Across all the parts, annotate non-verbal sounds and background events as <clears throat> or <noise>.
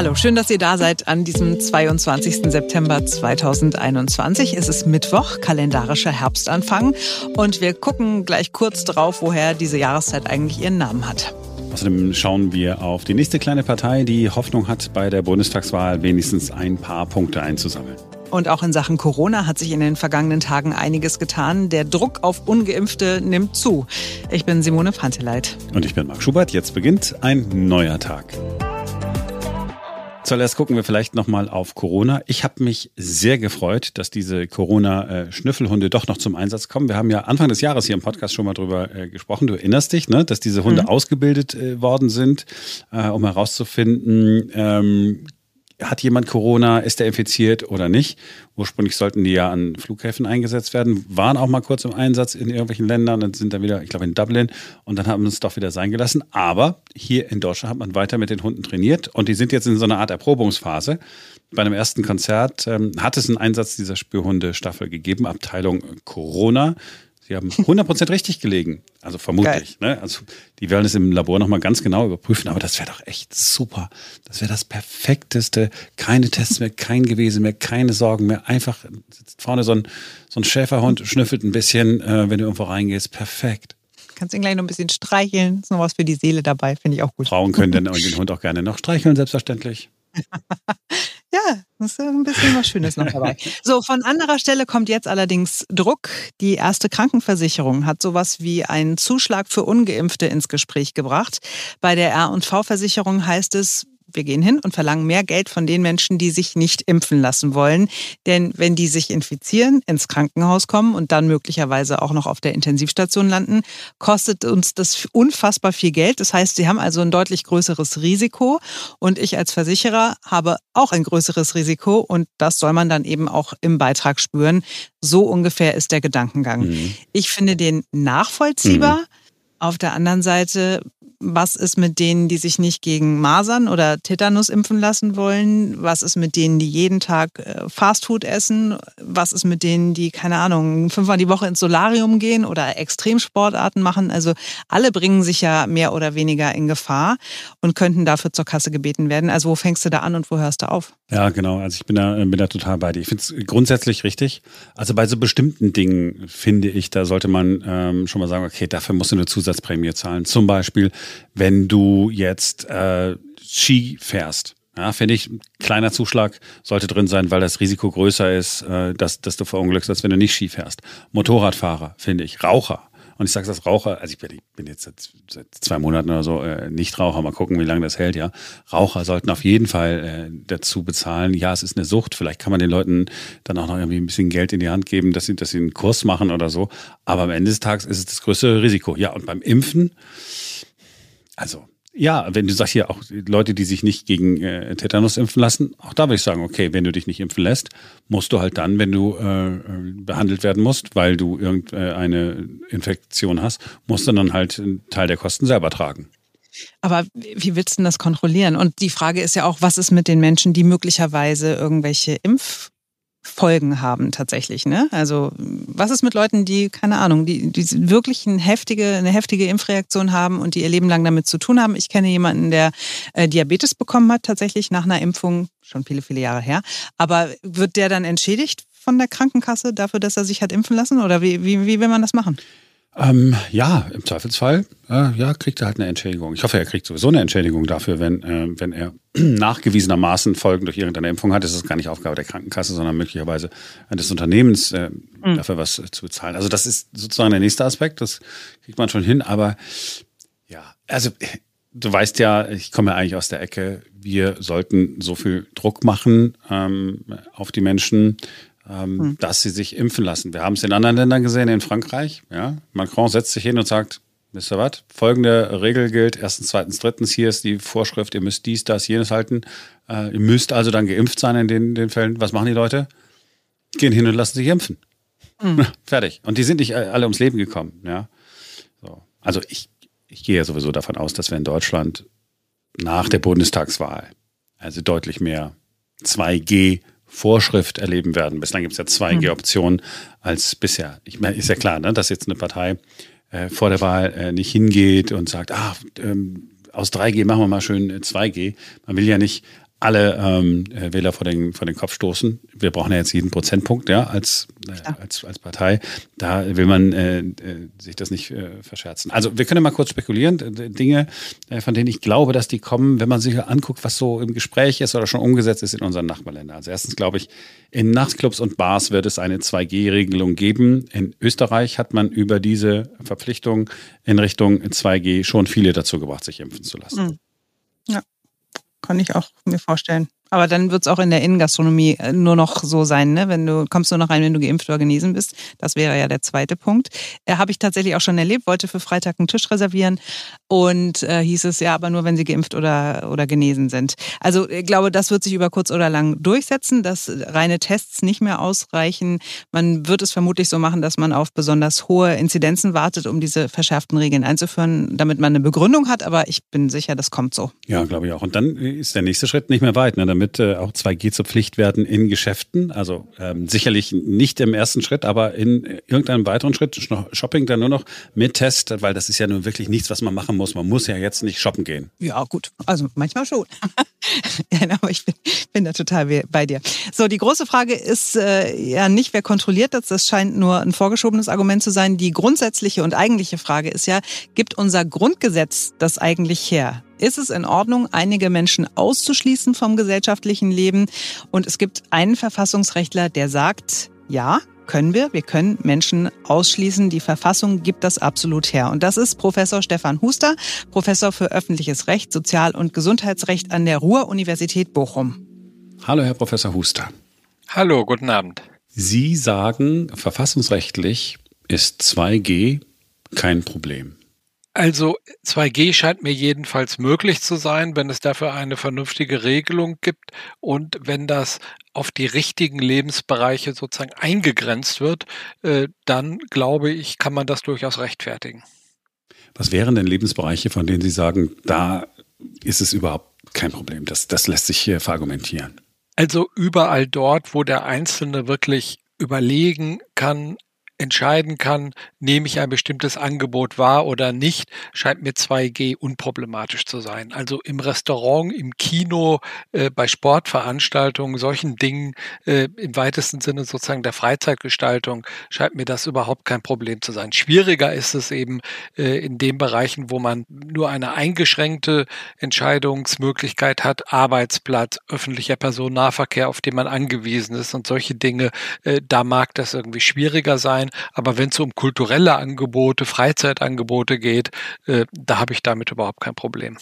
Hallo, schön, dass ihr da seid an diesem 22. September 2021. Es ist Mittwoch, kalendarischer Herbstanfang und wir gucken gleich kurz drauf, woher diese Jahreszeit eigentlich ihren Namen hat. Außerdem schauen wir auf die nächste kleine Partei, die Hoffnung hat, bei der Bundestagswahl wenigstens ein paar Punkte einzusammeln. Und auch in Sachen Corona hat sich in den vergangenen Tagen einiges getan. Der Druck auf Ungeimpfte nimmt zu. Ich bin Simone Panteleit. Und ich bin Marc Schubert. Jetzt beginnt ein neuer Tag. Zuallerst gucken wir vielleicht nochmal auf Corona. Ich habe mich sehr gefreut, dass diese Corona-Schnüffelhunde doch noch zum Einsatz kommen. Wir haben ja Anfang des Jahres hier im Podcast schon mal drüber äh, gesprochen. Du erinnerst dich, ne, dass diese Hunde mhm. ausgebildet äh, worden sind, äh, um herauszufinden, ähm, hat jemand Corona, ist er infiziert oder nicht? Ursprünglich sollten die ja an Flughäfen eingesetzt werden, waren auch mal kurz im Einsatz in irgendwelchen Ländern und sind dann wieder, ich glaube in Dublin und dann haben es doch wieder sein gelassen. Aber hier in Deutschland hat man weiter mit den Hunden trainiert und die sind jetzt in so einer Art Erprobungsphase. Bei einem ersten Konzert ähm, hat es einen Einsatz dieser Spürhunde-Staffel gegeben, Abteilung Corona. Sie haben 100% richtig gelegen. Also vermutlich. Ne? Also die werden es im Labor nochmal ganz genau überprüfen. Aber das wäre doch echt super. Das wäre das Perfekteste. Keine Tests mehr, kein Gewesen mehr, keine Sorgen mehr. Einfach sitzt vorne so ein, so ein Schäferhund, schnüffelt ein bisschen, äh, wenn du irgendwo reingehst. Perfekt. Kannst ihn gleich noch ein bisschen streicheln. Ist noch was für die Seele dabei. Finde ich auch gut. Frauen können den, den <laughs> Hund auch gerne noch streicheln, selbstverständlich. <laughs> Ja, das ist ein bisschen was Schönes noch dabei. <laughs> So, von anderer Stelle kommt jetzt allerdings Druck. Die erste Krankenversicherung hat sowas wie einen Zuschlag für Ungeimpfte ins Gespräch gebracht. Bei der R&V-Versicherung heißt es, wir gehen hin und verlangen mehr Geld von den Menschen, die sich nicht impfen lassen wollen. Denn wenn die sich infizieren, ins Krankenhaus kommen und dann möglicherweise auch noch auf der Intensivstation landen, kostet uns das unfassbar viel Geld. Das heißt, sie haben also ein deutlich größeres Risiko und ich als Versicherer habe auch ein größeres Risiko und das soll man dann eben auch im Beitrag spüren. So ungefähr ist der Gedankengang. Mhm. Ich finde den nachvollziehbar. Mhm. Auf der anderen Seite was ist mit denen, die sich nicht gegen Masern oder Tetanus impfen lassen wollen? Was ist mit denen, die jeden Tag äh, Fastfood essen? Was ist mit denen, die, keine Ahnung, fünfmal die Woche ins Solarium gehen oder Extremsportarten machen? Also alle bringen sich ja mehr oder weniger in Gefahr und könnten dafür zur Kasse gebeten werden. Also wo fängst du da an und wo hörst du auf? Ja, genau. Also ich bin da, bin da total bei dir. Ich finde es grundsätzlich richtig. Also bei so bestimmten Dingen finde ich, da sollte man ähm, schon mal sagen, okay, dafür musst du eine Zusatzprämie zahlen. Zum Beispiel wenn du jetzt äh, Ski fährst. Ja, finde ich, ein kleiner Zuschlag sollte drin sein, weil das Risiko größer ist, äh, dass, dass du verunglückst, als wenn du nicht Ski fährst. Motorradfahrer, finde ich, Raucher. Und ich sage das Raucher, also ich bin, jetzt seit, seit, zwei Monaten oder so äh, nicht Raucher, mal gucken, wie lange das hält, ja. Raucher sollten auf jeden Fall äh, dazu bezahlen. Ja, es ist eine Sucht, vielleicht kann man den Leuten dann auch noch irgendwie ein bisschen Geld in die Hand geben, dass sie, dass sie einen Kurs machen oder so. Aber am Ende des Tages ist es das größte Risiko. Ja, und beim Impfen, also ja, wenn du sagst hier auch Leute, die sich nicht gegen äh, Tetanus impfen lassen, auch da würde ich sagen, okay, wenn du dich nicht impfen lässt, musst du halt dann, wenn du äh, behandelt werden musst, weil du irgendeine Infektion hast, musst du dann halt einen Teil der Kosten selber tragen. Aber wie willst du denn das kontrollieren? Und die Frage ist ja auch, was ist mit den Menschen, die möglicherweise irgendwelche Impf Folgen haben tatsächlich. Ne? Also was ist mit Leuten, die, keine Ahnung, die, die wirklich eine heftige, eine heftige Impfreaktion haben und die ihr Leben lang damit zu tun haben? Ich kenne jemanden, der äh, Diabetes bekommen hat, tatsächlich nach einer Impfung, schon viele, viele Jahre her. Aber wird der dann entschädigt von der Krankenkasse dafür, dass er sich hat impfen lassen? Oder wie, wie, wie will man das machen? Ähm, ja, im Zweifelsfall, äh, ja, kriegt er halt eine Entschädigung. Ich hoffe, er kriegt sowieso eine Entschädigung dafür, wenn, äh, wenn er <clears throat> nachgewiesenermaßen Folgen durch irgendeine Impfung hat. Das ist gar nicht Aufgabe der Krankenkasse, sondern möglicherweise des Unternehmens äh, mhm. dafür was zu bezahlen. Also das ist sozusagen der nächste Aspekt, das kriegt man schon hin. Aber ja, also du weißt ja, ich komme ja eigentlich aus der Ecke, wir sollten so viel Druck machen ähm, auf die Menschen, ähm, hm. dass sie sich impfen lassen. Wir haben es in anderen Ländern gesehen, in Frankreich. Ja, Macron setzt sich hin und sagt, wisst ihr was? Folgende Regel gilt. Erstens, zweitens, drittens. Hier ist die Vorschrift, ihr müsst dies, das, jenes halten. Äh, ihr müsst also dann geimpft sein in den, den Fällen. Was machen die Leute? Gehen hin und lassen sich impfen. Mhm. <laughs> Fertig. Und die sind nicht alle ums Leben gekommen. Ja. So. Also ich, ich gehe ja sowieso davon aus, dass wir in Deutschland nach der Bundestagswahl also deutlich mehr 2G Vorschrift erleben werden. Bislang gibt es ja zwei mhm. G-Optionen als bisher. Ich meine, ist ja klar, ne, dass jetzt eine Partei äh, vor der Wahl äh, nicht hingeht und sagt, ah, ähm, aus 3G machen wir mal schön 2G. Man will ja nicht alle ähm, Wähler vor den, vor den Kopf stoßen. Wir brauchen ja jetzt jeden Prozentpunkt, ja, als, äh, als, als Partei. Da will man äh, äh, sich das nicht äh, verscherzen. Also wir können mal kurz spekulieren. Dinge, äh, von denen ich glaube, dass die kommen, wenn man sich anguckt, was so im Gespräch ist oder schon umgesetzt ist in unseren Nachbarländern. Also erstens glaube ich, in Nachtclubs und Bars wird es eine 2G-Regelung geben. In Österreich hat man über diese Verpflichtung in Richtung 2G schon viele dazu gebracht, sich impfen zu lassen. Mhm. Ja kann ich auch mir vorstellen. Aber dann wird es auch in der Innengastronomie äh, nur noch so sein, ne? Wenn du kommst nur noch rein, wenn du geimpft oder genesen bist. Das wäre ja der zweite Punkt. Äh, Habe ich tatsächlich auch schon erlebt, wollte für Freitag einen Tisch reservieren und äh, hieß es ja, aber nur wenn sie geimpft oder, oder genesen sind. Also ich glaube, das wird sich über kurz oder lang durchsetzen, dass reine Tests nicht mehr ausreichen. Man wird es vermutlich so machen, dass man auf besonders hohe Inzidenzen wartet, um diese verschärften Regeln einzuführen, damit man eine Begründung hat. Aber ich bin sicher, das kommt so. Ja, glaube ich auch. Und dann ist der nächste Schritt nicht mehr weit. Ne? Damit äh, auch 2G zur Pflicht werden in Geschäften. Also ähm, sicherlich nicht im ersten Schritt, aber in irgendeinem weiteren Schritt. Shopping dann nur noch mit Test, weil das ist ja nun wirklich nichts, was man machen muss. Man muss ja jetzt nicht shoppen gehen. Ja, gut. Also manchmal schon. <laughs> aber ich bin, bin da total bei dir. So, die große Frage ist äh, ja nicht, wer kontrolliert das. Das scheint nur ein vorgeschobenes Argument zu sein. Die grundsätzliche und eigentliche Frage ist ja, gibt unser Grundgesetz das eigentlich her? Ist es in Ordnung, einige Menschen auszuschließen vom gesellschaftlichen Leben. Und es gibt einen Verfassungsrechtler, der sagt, ja, können wir. Wir können Menschen ausschließen. Die Verfassung gibt das absolut her. Und das ist Professor Stefan Huster, Professor für öffentliches Recht, Sozial- und Gesundheitsrecht an der Ruhr-Universität Bochum. Hallo, Herr Professor Huster. Hallo, guten Abend. Sie sagen, verfassungsrechtlich ist 2G kein Problem. Also 2G scheint mir jedenfalls möglich zu sein, wenn es dafür eine vernünftige Regelung gibt und wenn das auf die richtigen Lebensbereiche sozusagen eingegrenzt wird, äh, dann glaube ich, kann man das durchaus rechtfertigen. Was wären denn Lebensbereiche, von denen Sie sagen, da ist es überhaupt kein Problem? Das, das lässt sich hier verargumentieren. Also überall dort, wo der Einzelne wirklich überlegen kann, entscheiden kann, nehme ich ein bestimmtes Angebot wahr oder nicht, scheint mir 2G unproblematisch zu sein. Also im Restaurant, im Kino, äh, bei Sportveranstaltungen, solchen Dingen, äh, im weitesten Sinne sozusagen der Freizeitgestaltung, scheint mir das überhaupt kein Problem zu sein. Schwieriger ist es eben äh, in den Bereichen, wo man nur eine eingeschränkte Entscheidungsmöglichkeit hat, Arbeitsplatz, öffentlicher Personennahverkehr, auf den man angewiesen ist und solche Dinge, äh, da mag das irgendwie schwieriger sein. Aber wenn es um kulturelle Angebote, Freizeitangebote geht, äh, da habe ich damit überhaupt kein Problem.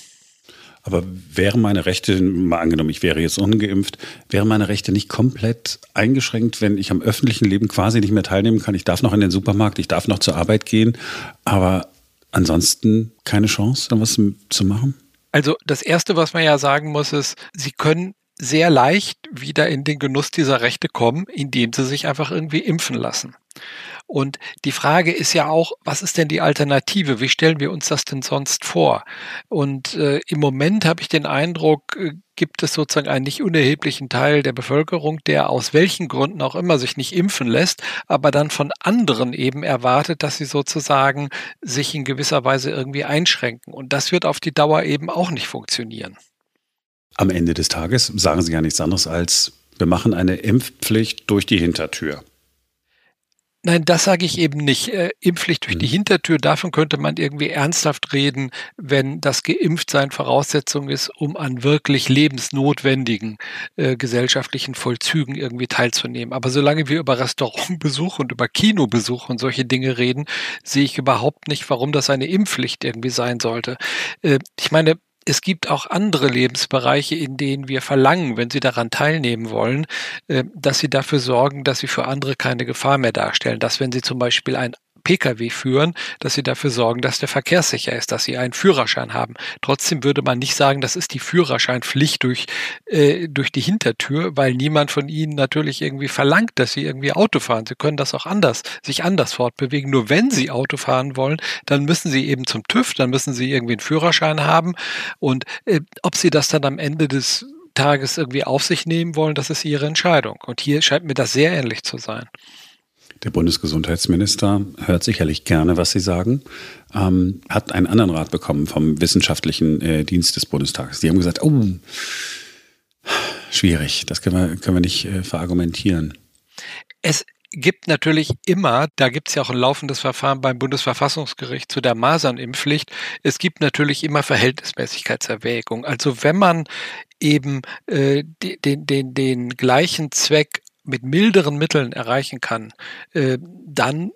Aber wären meine Rechte, mal angenommen, ich wäre jetzt ungeimpft, wären meine Rechte nicht komplett eingeschränkt, wenn ich am öffentlichen Leben quasi nicht mehr teilnehmen kann? Ich darf noch in den Supermarkt, ich darf noch zur Arbeit gehen, aber ansonsten keine Chance, da was zu machen? Also das Erste, was man ja sagen muss, ist, Sie können sehr leicht wieder in den Genuss dieser Rechte kommen, indem Sie sich einfach irgendwie impfen lassen. Und die Frage ist ja auch, was ist denn die Alternative? Wie stellen wir uns das denn sonst vor? Und äh, im Moment habe ich den Eindruck, äh, gibt es sozusagen einen nicht unerheblichen Teil der Bevölkerung, der aus welchen Gründen auch immer sich nicht impfen lässt, aber dann von anderen eben erwartet, dass sie sozusagen sich in gewisser Weise irgendwie einschränken. Und das wird auf die Dauer eben auch nicht funktionieren. Am Ende des Tages sagen Sie ja nichts anderes als, wir machen eine Impfpflicht durch die Hintertür. Nein, das sage ich eben nicht. Äh, Impfpflicht durch mhm. die Hintertür, davon könnte man irgendwie ernsthaft reden, wenn das Geimpftsein Voraussetzung ist, um an wirklich lebensnotwendigen äh, gesellschaftlichen Vollzügen irgendwie teilzunehmen. Aber solange wir über Restaurantbesuch und über Kinobesuch und solche Dinge reden, sehe ich überhaupt nicht, warum das eine Impfpflicht irgendwie sein sollte. Äh, ich meine, es gibt auch andere Lebensbereiche, in denen wir verlangen, wenn sie daran teilnehmen wollen, äh, dass sie dafür sorgen, dass sie für andere keine Gefahr mehr darstellen. Dass wenn sie zum Beispiel ein Pkw führen, dass sie dafür sorgen, dass der Verkehr sicher ist, dass sie einen Führerschein haben. Trotzdem würde man nicht sagen, das ist die Führerscheinpflicht durch, äh, durch die Hintertür, weil niemand von ihnen natürlich irgendwie verlangt, dass sie irgendwie Auto fahren. Sie können das auch anders, sich anders fortbewegen. Nur wenn sie Auto fahren wollen, dann müssen sie eben zum TÜV, dann müssen sie irgendwie einen Führerschein haben. Und äh, ob sie das dann am Ende des Tages irgendwie auf sich nehmen wollen, das ist ihre Entscheidung. Und hier scheint mir das sehr ähnlich zu sein. Der Bundesgesundheitsminister hört sicherlich gerne, was Sie sagen, ähm, hat einen anderen Rat bekommen vom wissenschaftlichen äh, Dienst des Bundestages. Die haben gesagt, oh, schwierig. Das können wir, können wir nicht äh, verargumentieren. Es gibt natürlich immer, da gibt es ja auch ein laufendes Verfahren beim Bundesverfassungsgericht zu der Masernimpfpflicht, es gibt natürlich immer Verhältnismäßigkeitserwägung. Also wenn man eben äh, den, den, den gleichen Zweck mit milderen Mitteln erreichen kann, äh, dann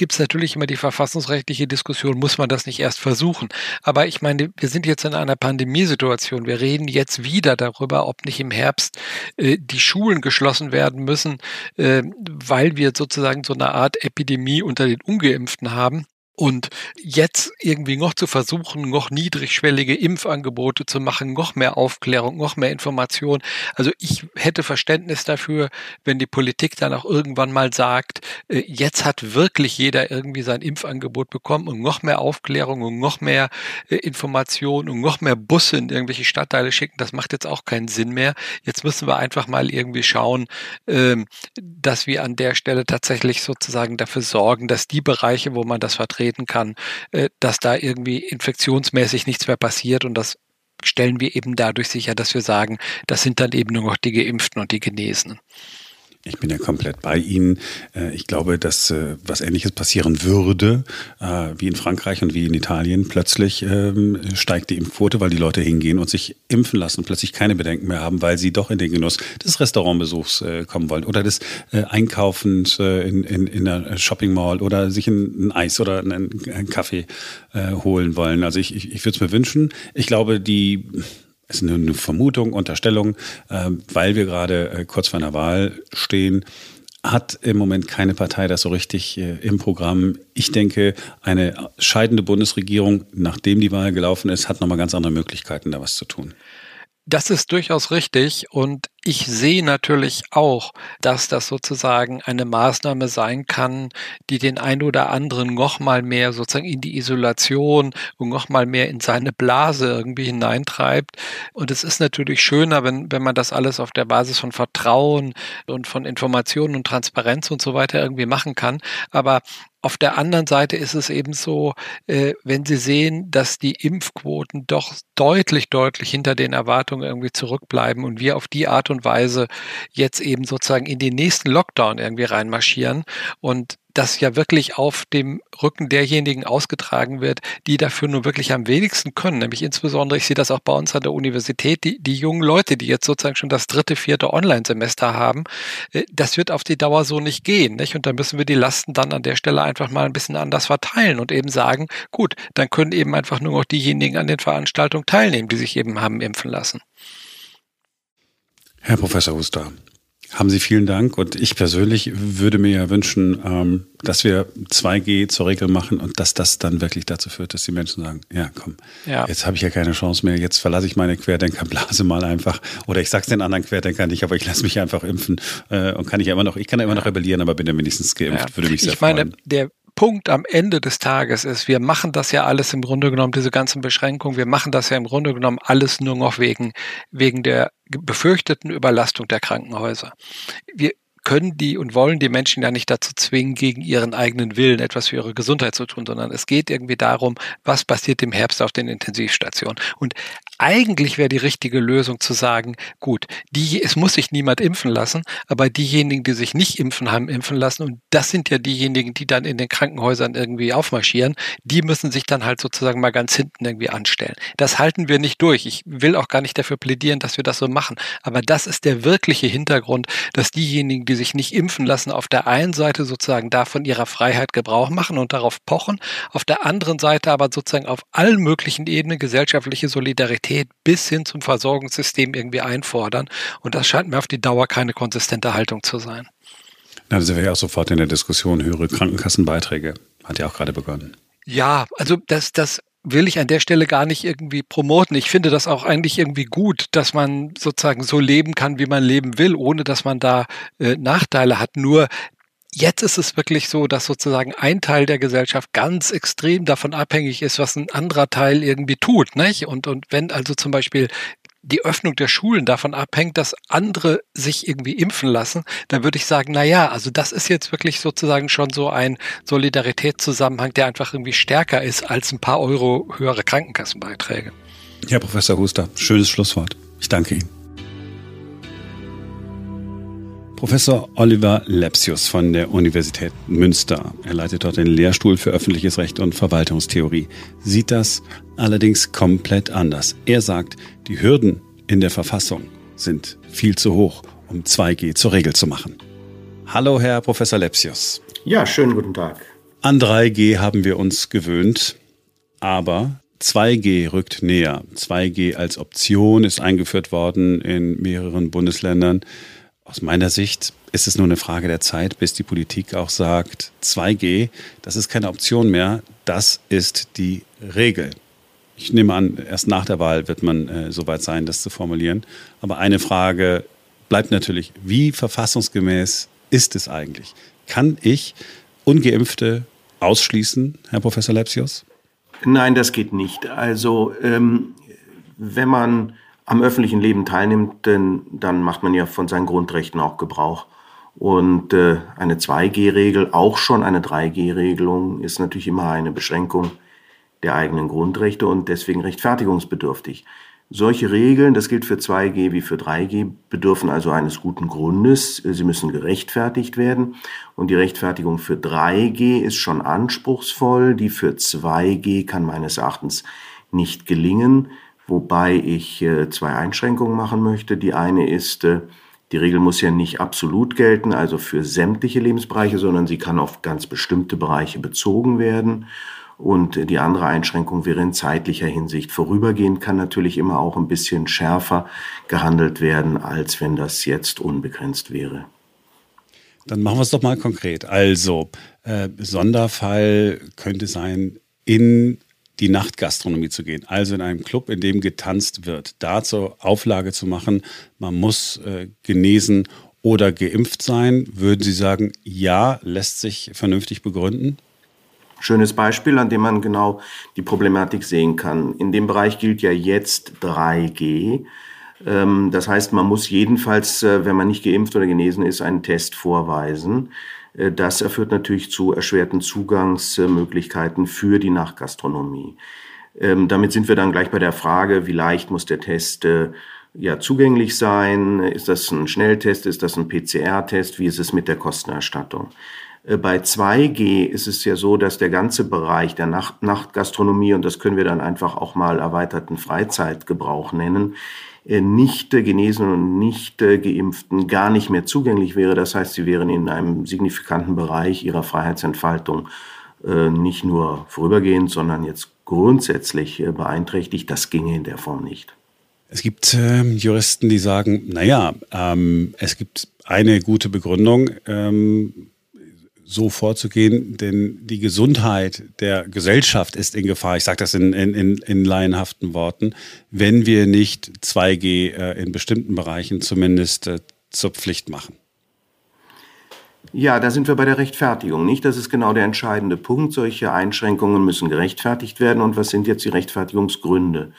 gibt es natürlich immer die verfassungsrechtliche Diskussion, muss man das nicht erst versuchen. Aber ich meine, wir sind jetzt in einer Pandemiesituation. Wir reden jetzt wieder darüber, ob nicht im Herbst äh, die Schulen geschlossen werden müssen, äh, weil wir sozusagen so eine Art Epidemie unter den Ungeimpften haben. Und jetzt irgendwie noch zu versuchen, noch niedrigschwellige Impfangebote zu machen, noch mehr Aufklärung, noch mehr Information. Also ich hätte Verständnis dafür, wenn die Politik dann auch irgendwann mal sagt, äh, jetzt hat wirklich jeder irgendwie sein Impfangebot bekommen und noch mehr Aufklärung und noch mehr äh, Information und noch mehr Busse in irgendwelche Stadtteile schicken. Das macht jetzt auch keinen Sinn mehr. Jetzt müssen wir einfach mal irgendwie schauen, ähm, dass wir an der Stelle tatsächlich sozusagen dafür sorgen, dass die Bereiche, wo man das vertreten, auftreten kann, äh, dass da irgendwie infektionsmäßig nichts mehr passiert und das stellen wir eben dadurch sicher, dass wir sagen, das sind dann eben nur noch die Geimpften und die Genesenen. Ich bin ja komplett bei Ihnen. Äh, ich glaube, dass äh, was Ähnliches passieren würde, äh, wie in Frankreich und wie in Italien. Plötzlich ähm, steigt die Impfquote, weil die Leute hingehen und sich impfen lassen und plötzlich keine Bedenken mehr haben, weil sie doch in den Genuss des Restaurantbesuchs kommen wollen oder des Einkaufens in, in, in einer Shopping Mall oder sich ein, Eis oder einen, Kaffee holen wollen. Also ich, ich, ich würde es mir wünschen. Ich glaube, die ist eine Vermutung, Unterstellung, äh, weil wir gerade äh, kurz vor einer Wahl stehen, hat im Moment keine Partei das so richtig äh, im Programm. Ich denke, eine scheidende Bundesregierung, nachdem die Wahl gelaufen ist, hat nochmal ganz andere Möglichkeiten, da was zu tun. Das ist durchaus richtig und ich sehe natürlich auch, dass das sozusagen eine Maßnahme sein kann, die den ein oder anderen noch mal mehr sozusagen in die Isolation und noch mal mehr in seine Blase irgendwie hineintreibt. Und es ist natürlich schöner, wenn, wenn man das alles auf der Basis von Vertrauen und von Informationen und Transparenz und so weiter irgendwie machen kann. Aber auf der anderen Seite ist es eben so, äh, wenn Sie sehen, dass die Impfquoten doch deutlich, deutlich hinter den Erwartungen irgendwie zurückbleiben und wir auf die Art und Weise jetzt eben sozusagen in den nächsten Lockdown irgendwie reinmarschieren und das ja wirklich auf dem Rücken derjenigen ausgetragen wird, die dafür nur wirklich am wenigsten können. Nämlich insbesondere, ich sehe das auch bei uns an der Universität, die, die jungen Leute, die jetzt sozusagen schon das dritte, vierte Online-Semester haben, äh, das wird auf die Dauer so nicht gehen. Nicht? Und da müssen wir die Lasten dann an der Stelle einfach mal ein bisschen anders verteilen und eben sagen, gut, dann können eben einfach nur noch diejenigen an den Veranstaltungen teilnehmen, die sich eben haben impfen lassen. Herr Professor Huster, haben Sie vielen Dank und ich persönlich würde mir ja wünschen, ähm, dass wir 2G zur Regel machen und dass das dann wirklich dazu führt, dass die Menschen sagen, ja komm, ja. jetzt habe ich ja keine Chance mehr, jetzt verlasse ich meine Querdenkerblase mal einfach oder ich sag's den anderen Querdenkern nicht, aber ich lasse mich einfach impfen äh, und kann ich ja immer noch, ich kann ja immer noch rebellieren, aber bin ja wenigstens geimpft, ja. würde mich sehr ich freuen. Meine, der Punkt am Ende des Tages ist, wir machen das ja alles im Grunde genommen, diese ganzen Beschränkungen, wir machen das ja im Grunde genommen alles nur noch wegen, wegen der befürchteten Überlastung der Krankenhäuser. Wir können die und wollen die Menschen ja nicht dazu zwingen, gegen ihren eigenen Willen etwas für ihre Gesundheit zu tun, sondern es geht irgendwie darum, was passiert im Herbst auf den Intensivstationen. Und eigentlich wäre die richtige Lösung zu sagen, gut, die, es muss sich niemand impfen lassen, aber diejenigen, die sich nicht impfen haben, impfen lassen, und das sind ja diejenigen, die dann in den Krankenhäusern irgendwie aufmarschieren, die müssen sich dann halt sozusagen mal ganz hinten irgendwie anstellen. Das halten wir nicht durch. Ich will auch gar nicht dafür plädieren, dass wir das so machen. Aber das ist der wirkliche Hintergrund, dass diejenigen, die sich nicht impfen lassen, auf der einen Seite sozusagen davon ihrer Freiheit Gebrauch machen und darauf pochen, auf der anderen Seite aber sozusagen auf allen möglichen Ebenen gesellschaftliche Solidarität bis hin zum Versorgungssystem irgendwie einfordern. Und das scheint mir auf die Dauer keine konsistente Haltung zu sein. Na, das wäre ja auch sofort in der Diskussion höhere Krankenkassenbeiträge. Hat ja auch gerade begonnen. Ja, also das, das will ich an der Stelle gar nicht irgendwie promoten. Ich finde das auch eigentlich irgendwie gut, dass man sozusagen so leben kann, wie man leben will, ohne dass man da äh, Nachteile hat. Nur Jetzt ist es wirklich so, dass sozusagen ein Teil der Gesellschaft ganz extrem davon abhängig ist, was ein anderer Teil irgendwie tut. Nicht? Und, und wenn also zum Beispiel die Öffnung der Schulen davon abhängt, dass andere sich irgendwie impfen lassen, dann würde ich sagen, na ja, also das ist jetzt wirklich sozusagen schon so ein Solidaritätszusammenhang, der einfach irgendwie stärker ist als ein paar Euro höhere Krankenkassenbeiträge. Herr Professor Huster, schönes Schlusswort. Ich danke Ihnen. Professor Oliver Lepsius von der Universität Münster. Er leitet dort den Lehrstuhl für öffentliches Recht und Verwaltungstheorie. Sieht das allerdings komplett anders. Er sagt, die Hürden in der Verfassung sind viel zu hoch, um 2G zur Regel zu machen. Hallo, Herr Professor Lepsius. Ja, schönen guten Tag. An 3G haben wir uns gewöhnt, aber 2G rückt näher. 2G als Option ist eingeführt worden in mehreren Bundesländern. Aus meiner Sicht ist es nur eine Frage der Zeit, bis die Politik auch sagt, 2G, das ist keine Option mehr, das ist die Regel. Ich nehme an, erst nach der Wahl wird man äh, soweit sein, das zu formulieren. Aber eine Frage bleibt natürlich, wie verfassungsgemäß ist es eigentlich? Kann ich ungeimpfte ausschließen, Herr Professor Lepsius? Nein, das geht nicht. Also ähm, wenn man am öffentlichen Leben teilnimmt, denn, dann macht man ja von seinen Grundrechten auch Gebrauch. Und äh, eine 2G-Regel, auch schon eine 3G-Regelung, ist natürlich immer eine Beschränkung der eigenen Grundrechte und deswegen rechtfertigungsbedürftig. Solche Regeln, das gilt für 2G wie für 3G, bedürfen also eines guten Grundes. Sie müssen gerechtfertigt werden. Und die Rechtfertigung für 3G ist schon anspruchsvoll. Die für 2G kann meines Erachtens nicht gelingen, wobei ich äh, zwei Einschränkungen machen möchte. Die eine ist, äh, die Regel muss ja nicht absolut gelten, also für sämtliche Lebensbereiche, sondern sie kann auf ganz bestimmte Bereiche bezogen werden. Und die andere Einschränkung wäre in zeitlicher Hinsicht. Vorübergehend kann natürlich immer auch ein bisschen schärfer gehandelt werden, als wenn das jetzt unbegrenzt wäre. Dann machen wir es doch mal konkret. Also, äh, Sonderfall könnte sein, in die Nachtgastronomie zu gehen, also in einem Club, in dem getanzt wird, da zur Auflage zu machen, man muss äh, genesen oder geimpft sein, würden Sie sagen, ja, lässt sich vernünftig begründen? Schönes Beispiel, an dem man genau die Problematik sehen kann. In dem Bereich gilt ja jetzt 3G. Ähm, das heißt, man muss jedenfalls, äh, wenn man nicht geimpft oder genesen ist, einen Test vorweisen. Äh, das erführt natürlich zu erschwerten Zugangsmöglichkeiten für die Nachgastronomie. Ähm, damit sind wir dann gleich bei der Frage, wie leicht muss der Test äh, ja, zugänglich sein? Ist das ein Schnelltest? Ist das ein PCR-Test? Wie ist es mit der Kostenerstattung? Äh, bei 2G ist es ja so, dass der ganze Bereich der Nacht Nachtgastronomie, und das können wir dann einfach auch mal erweiterten Freizeitgebrauch nennen, nicht genesen und nicht geimpften gar nicht mehr zugänglich wäre. Das heißt, sie wären in einem signifikanten Bereich ihrer Freiheitsentfaltung äh, nicht nur vorübergehend, sondern jetzt grundsätzlich beeinträchtigt. Das ginge in der Form nicht. Es gibt äh, Juristen, die sagen, naja, ähm, es gibt eine gute Begründung, ähm, so vorzugehen, denn die Gesundheit der Gesellschaft ist in Gefahr. Ich sage das in, in, in, laienhaften Worten, wenn wir nicht 2G äh, in bestimmten Bereichen zumindest äh, zur Pflicht machen. Ja, da sind wir bei der Rechtfertigung, nicht? Das ist genau der entscheidende Punkt. Solche Einschränkungen müssen gerechtfertigt werden. Und was sind jetzt die Rechtfertigungsgründe?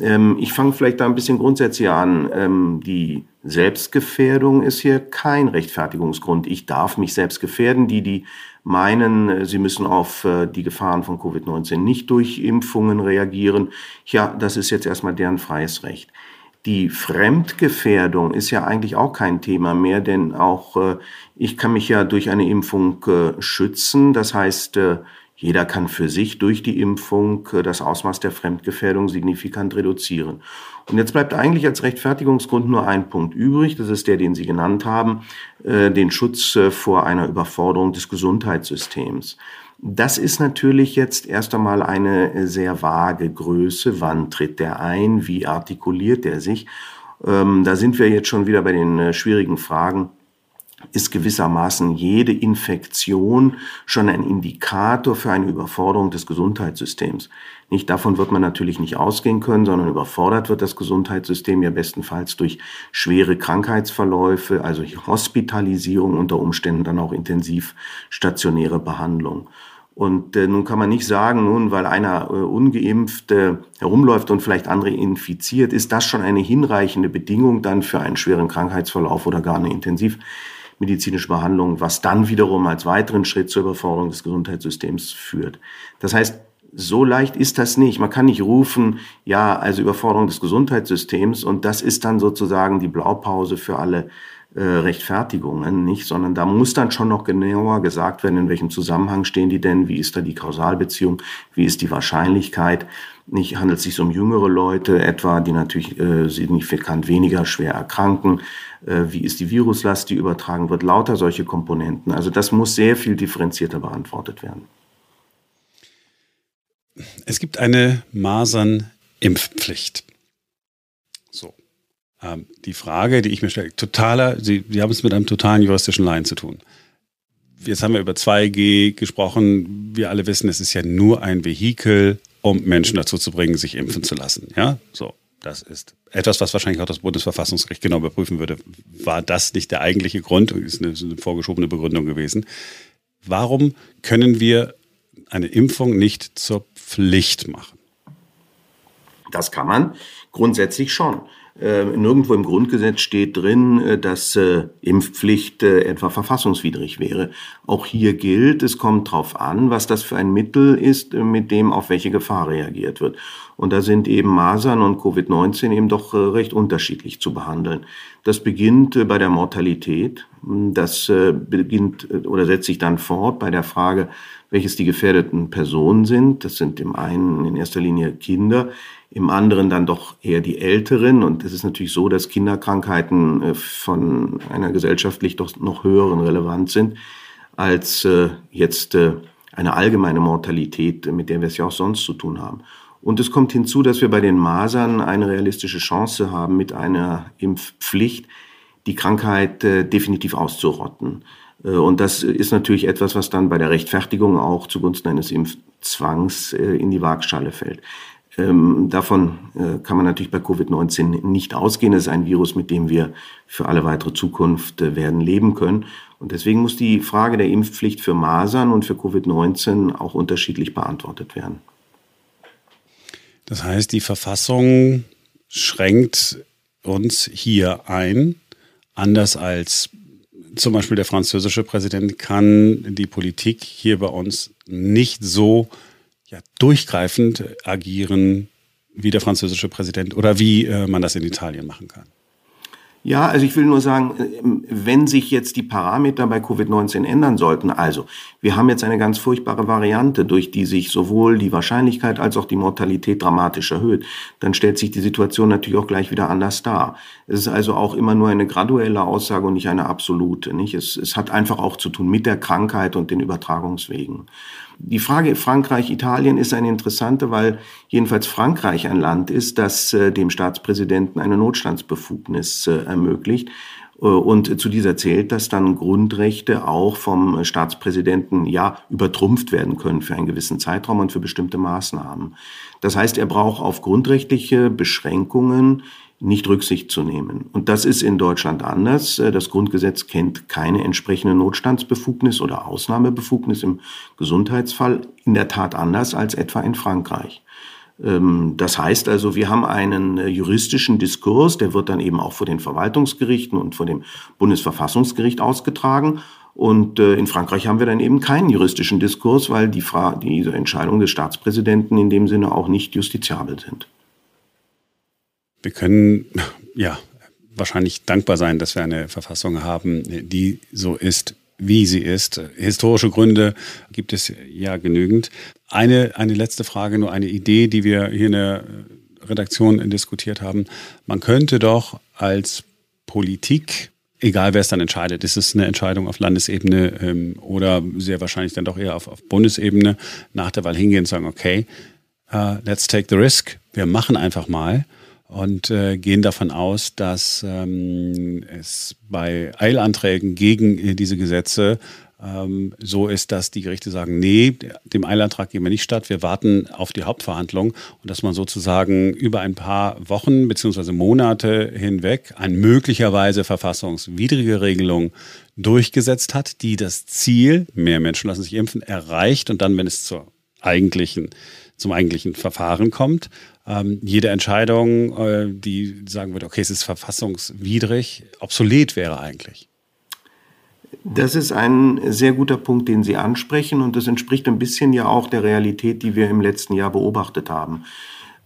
Ähm, ich fange vielleicht da ein bisschen grundsätzlicher an. Ähm, die Selbstgefährdung ist hier kein Rechtfertigungsgrund. Ich darf mich selbst gefährden. Die, die meinen, äh, sie müssen auf äh, die Gefahren von Covid-19 nicht durch Impfungen reagieren, ja, das ist jetzt erstmal deren freies Recht. Die Fremdgefährdung ist ja eigentlich auch kein Thema mehr, denn auch äh, ich kann mich ja durch eine Impfung schützen. Das heißt, jeder kann für sich durch die Impfung äh, das Ausmaß der Fremdgefährdung signifikant reduzieren. Und jetzt bleibt eigentlich als Rechtfertigungsgrund nur ein Punkt übrig, das ist der, den Sie genannt haben, äh, den Schutz äh, vor einer Überforderung des Gesundheitssystems. Das ist natürlich jetzt erst einmal eine sehr vage Größe. Wann tritt der ein? Wie artikuliert der sich? Ähm, da sind wir jetzt schon wieder bei den schwierigen Fragen ist gewissermaßen jede Infektion schon ein Indikator für eine Überforderung des Gesundheitssystems. Nicht davon wird man natürlich nicht ausgehen können, sondern überfordert wird das Gesundheitssystem ja bestenfalls durch schwere Krankheitsverläufe, also Hospitalisierung unter Umständen dann auch intensiv stationäre Behandlung. Und äh, nun kann man nicht sagen, nun, weil einer äh, ungeimpft äh, herumläuft und vielleicht andere infiziert, ist das schon eine hinreichende Bedingung dann für einen schweren Krankheitsverlauf oder gar eine Intensiv medizinische Behandlung, was dann wiederum als weiteren Schritt zur Überforderung des Gesundheitssystems führt. Das heißt, so leicht ist das nicht. Man kann nicht rufen, ja, also Überforderung des Gesundheitssystems und das ist dann sozusagen die Blaupause für alle äh, Rechtfertigungen, nicht, sondern da muss dann schon noch genauer gesagt werden, in welchem Zusammenhang stehen die denn, wie ist da die Kausalbeziehung, wie ist die Wahrscheinlichkeit. Nicht handelt es sich um jüngere Leute etwa, die natürlich äh, signifikant weniger schwer erkranken. Äh, wie ist die Viruslast, die übertragen wird? Lauter solche Komponenten. Also das muss sehr viel differenzierter beantwortet werden. Es gibt eine Masernimpfpflicht. So. Ähm, die Frage, die ich mir stelle, totaler, Sie, Sie haben es mit einem totalen juristischen Laien zu tun. Jetzt haben wir über 2G gesprochen. Wir alle wissen, es ist ja nur ein Vehikel, um Menschen dazu zu bringen, sich impfen zu lassen. Ja, so. Das ist etwas, was wahrscheinlich auch das Bundesverfassungsgericht genau überprüfen würde. War das nicht der eigentliche Grund? Ist eine, eine vorgeschobene Begründung gewesen. Warum können wir eine Impfung nicht zur Pflicht machen? Das kann man grundsätzlich schon. Äh, nirgendwo im Grundgesetz steht drin, äh, dass äh, Impfpflicht etwa verfassungswidrig wäre. Auch hier gilt, es kommt darauf an, was das für ein Mittel ist, mit dem auf welche Gefahr reagiert wird. Und da sind eben Masern und Covid-19 eben doch recht unterschiedlich zu behandeln. Das beginnt bei der Mortalität. Das beginnt oder setzt sich dann fort bei der Frage, welches die gefährdeten Personen sind. Das sind im einen in erster Linie Kinder, im anderen dann doch eher die Älteren. Und es ist natürlich so, dass Kinderkrankheiten äh, von einer gesellschaftlich doch noch höheren Relevanz sind als äh, jetzt äh, eine allgemeine Mortalität, mit der wir es ja auch sonst zu tun haben. Und es kommt hinzu, dass wir bei den Masern eine realistische Chance haben, mit einer Impfpflicht die Krankheit definitiv auszurotten. Und das ist natürlich etwas, was dann bei der Rechtfertigung auch zugunsten eines Impfzwangs in die Waagschale fällt. Ähm, davon äh, kann man natürlich bei Covid-19 nicht ausgehen. Es ist ein Virus, mit dem wir für alle weitere Zukunft äh, werden leben können. Und deswegen muss die Frage der Impfpflicht für Masern und für Covid-19 auch unterschiedlich beantwortet werden. Das heißt, die Verfassung schränkt uns hier ein, anders als zum Beispiel der französische Präsident kann die Politik hier bei uns nicht so ja, durchgreifend agieren wie der französische Präsident oder wie äh, man das in Italien machen kann. Ja, also ich will nur sagen, ähm, wenn sich jetzt die Parameter bei Covid-19 ändern sollten, also wir haben jetzt eine ganz furchtbare Variante, durch die sich sowohl die Wahrscheinlichkeit als auch die Mortalität dramatisch erhöht, dann stellt sich die Situation natürlich auch gleich wieder anders dar. Es ist also auch immer nur eine graduelle Aussage und nicht eine absolute. Nicht? Es, es hat einfach auch zu tun mit der Krankheit und den Übertragungswegen. Die Frage Frankreich-Italien ist eine interessante, weil jedenfalls Frankreich ein Land ist, das äh, dem Staatspräsidenten eine Notstandsbefugnis äh, ermöglicht. Äh, und zu dieser zählt, dass dann Grundrechte auch vom Staatspräsidenten ja übertrumpft werden können für einen gewissen Zeitraum und für bestimmte Maßnahmen. Das heißt, er braucht auf grundrechtliche Beschränkungen nicht Rücksicht zu nehmen. Und das ist in Deutschland anders. Äh, das Grundgesetz kennt keine entsprechende Notstandsbefugnis oder Ausnahmebefugnis im Gesundheitsfall in der Tat anders als etwa in Frankreich. Ähm, das heißt also, wir haben einen äh, juristischen Diskurs, der wird dann eben auch vor den Verwaltungsgerichten und vor dem Bundesverfassungsgericht ausgetragen. Und äh, in Frankreich haben wir dann eben keinen juristischen Diskurs, weil die Fra diese Entscheidungen des Staatspräsidenten in dem Sinne auch nicht justiziabel sind wir können ja wahrscheinlich dankbar sein, dass wir eine Verfassung haben, die so ist, wie sie ist. Historische Gründe gibt es ja genügend. Eine, eine letzte Frage, nur eine Idee, die wir hier in der Redaktion diskutiert haben. Man könnte doch als Politik, egal wer es dann entscheidet, ist es eine Entscheidung auf Landesebene ähm, oder sehr wahrscheinlich dann doch eher auf, auf Bundesebene, nach der Wahl hingehen und sagen, okay, uh, let's take the risk. Wir machen einfach mal und äh, gehen davon aus, dass ähm, es bei Eilanträgen gegen äh, diese Gesetze ähm, so ist, dass die Gerichte sagen, nee, dem Eilantrag geben wir nicht statt, wir warten auf die Hauptverhandlung und dass man sozusagen über ein paar Wochen beziehungsweise Monate hinweg eine möglicherweise verfassungswidrige Regelung durchgesetzt hat, die das Ziel, mehr Menschen lassen sich impfen, erreicht und dann, wenn es zur eigentlichen, zum eigentlichen Verfahren kommt, ähm, jede Entscheidung, äh, die sagen würde, okay, es ist verfassungswidrig, obsolet wäre eigentlich. Das ist ein sehr guter Punkt, den Sie ansprechen und das entspricht ein bisschen ja auch der Realität, die wir im letzten Jahr beobachtet haben.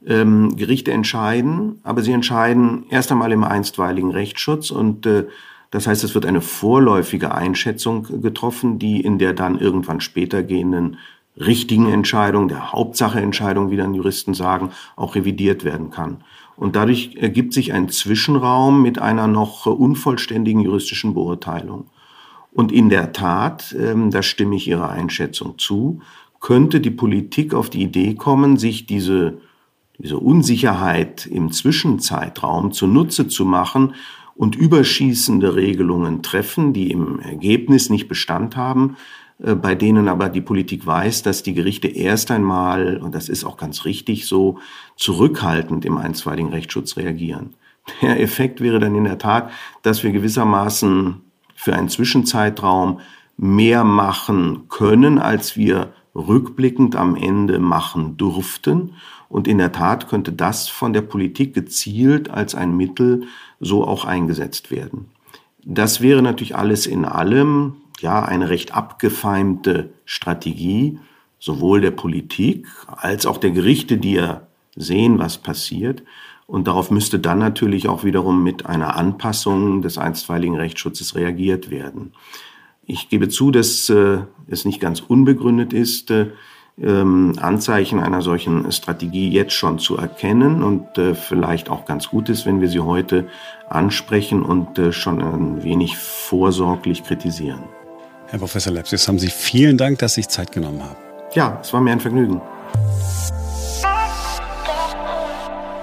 Ähm, Gerichte entscheiden, aber sie entscheiden erst einmal im einstweiligen Rechtsschutz und äh, Das heißt, es wird eine vorläufige Einschätzung getroffen, die in der dann irgendwann später gehenden richtigen Entscheidung, der Hauptsacheentscheidung, wie dann Juristen sagen, auch revidiert werden kann. Und dadurch ergibt sich ein Zwischenraum mit einer noch unvollständigen juristischen Beurteilung. Und in der Tat, ähm, da stimme ich Ihrer Einschätzung zu, könnte die Politik auf die Idee kommen, sich diese, diese Unsicherheit im Zwischenzeitraum zunutze zu machen und überschießende Regelungen treffen, die im Ergebnis nicht Bestand haben, bei denen aber die Politik weiß, dass die Gerichte erst einmal, und das ist auch ganz richtig so, zurückhaltend im einstweiligen Rechtsschutz reagieren. Der Effekt wäre dann in der Tat, dass wir gewissermaßen für einen Zwischenzeitraum mehr machen können, als wir rückblickend am Ende machen durften. Und in der Tat könnte das von der Politik gezielt als ein Mittel so auch eingesetzt werden. Das wäre natürlich alles in allem ja eine recht abgefeimte Strategie, sowohl der Politik als auch der Gerichte, die ja sehen, was passiert. Und darauf müsste dann natürlich auch wiederum mit einer Anpassung des einstweiligen Rechtsschutzes reagiert werden. Ich gebe zu, dass äh, es nicht ganz unbegründet ist, äh, ähm, Anzeichen einer solchen Strategie jetzt schon zu erkennen und äh, vielleicht auch ganz gut ist, wenn wir sie heute ansprechen und schon ein wenig vorsorglich kritisieren. Herr Professor Lepsius, haben Sie vielen Dank, dass Sie sich Zeit genommen haben. Ja, es war mir ein Vergnügen.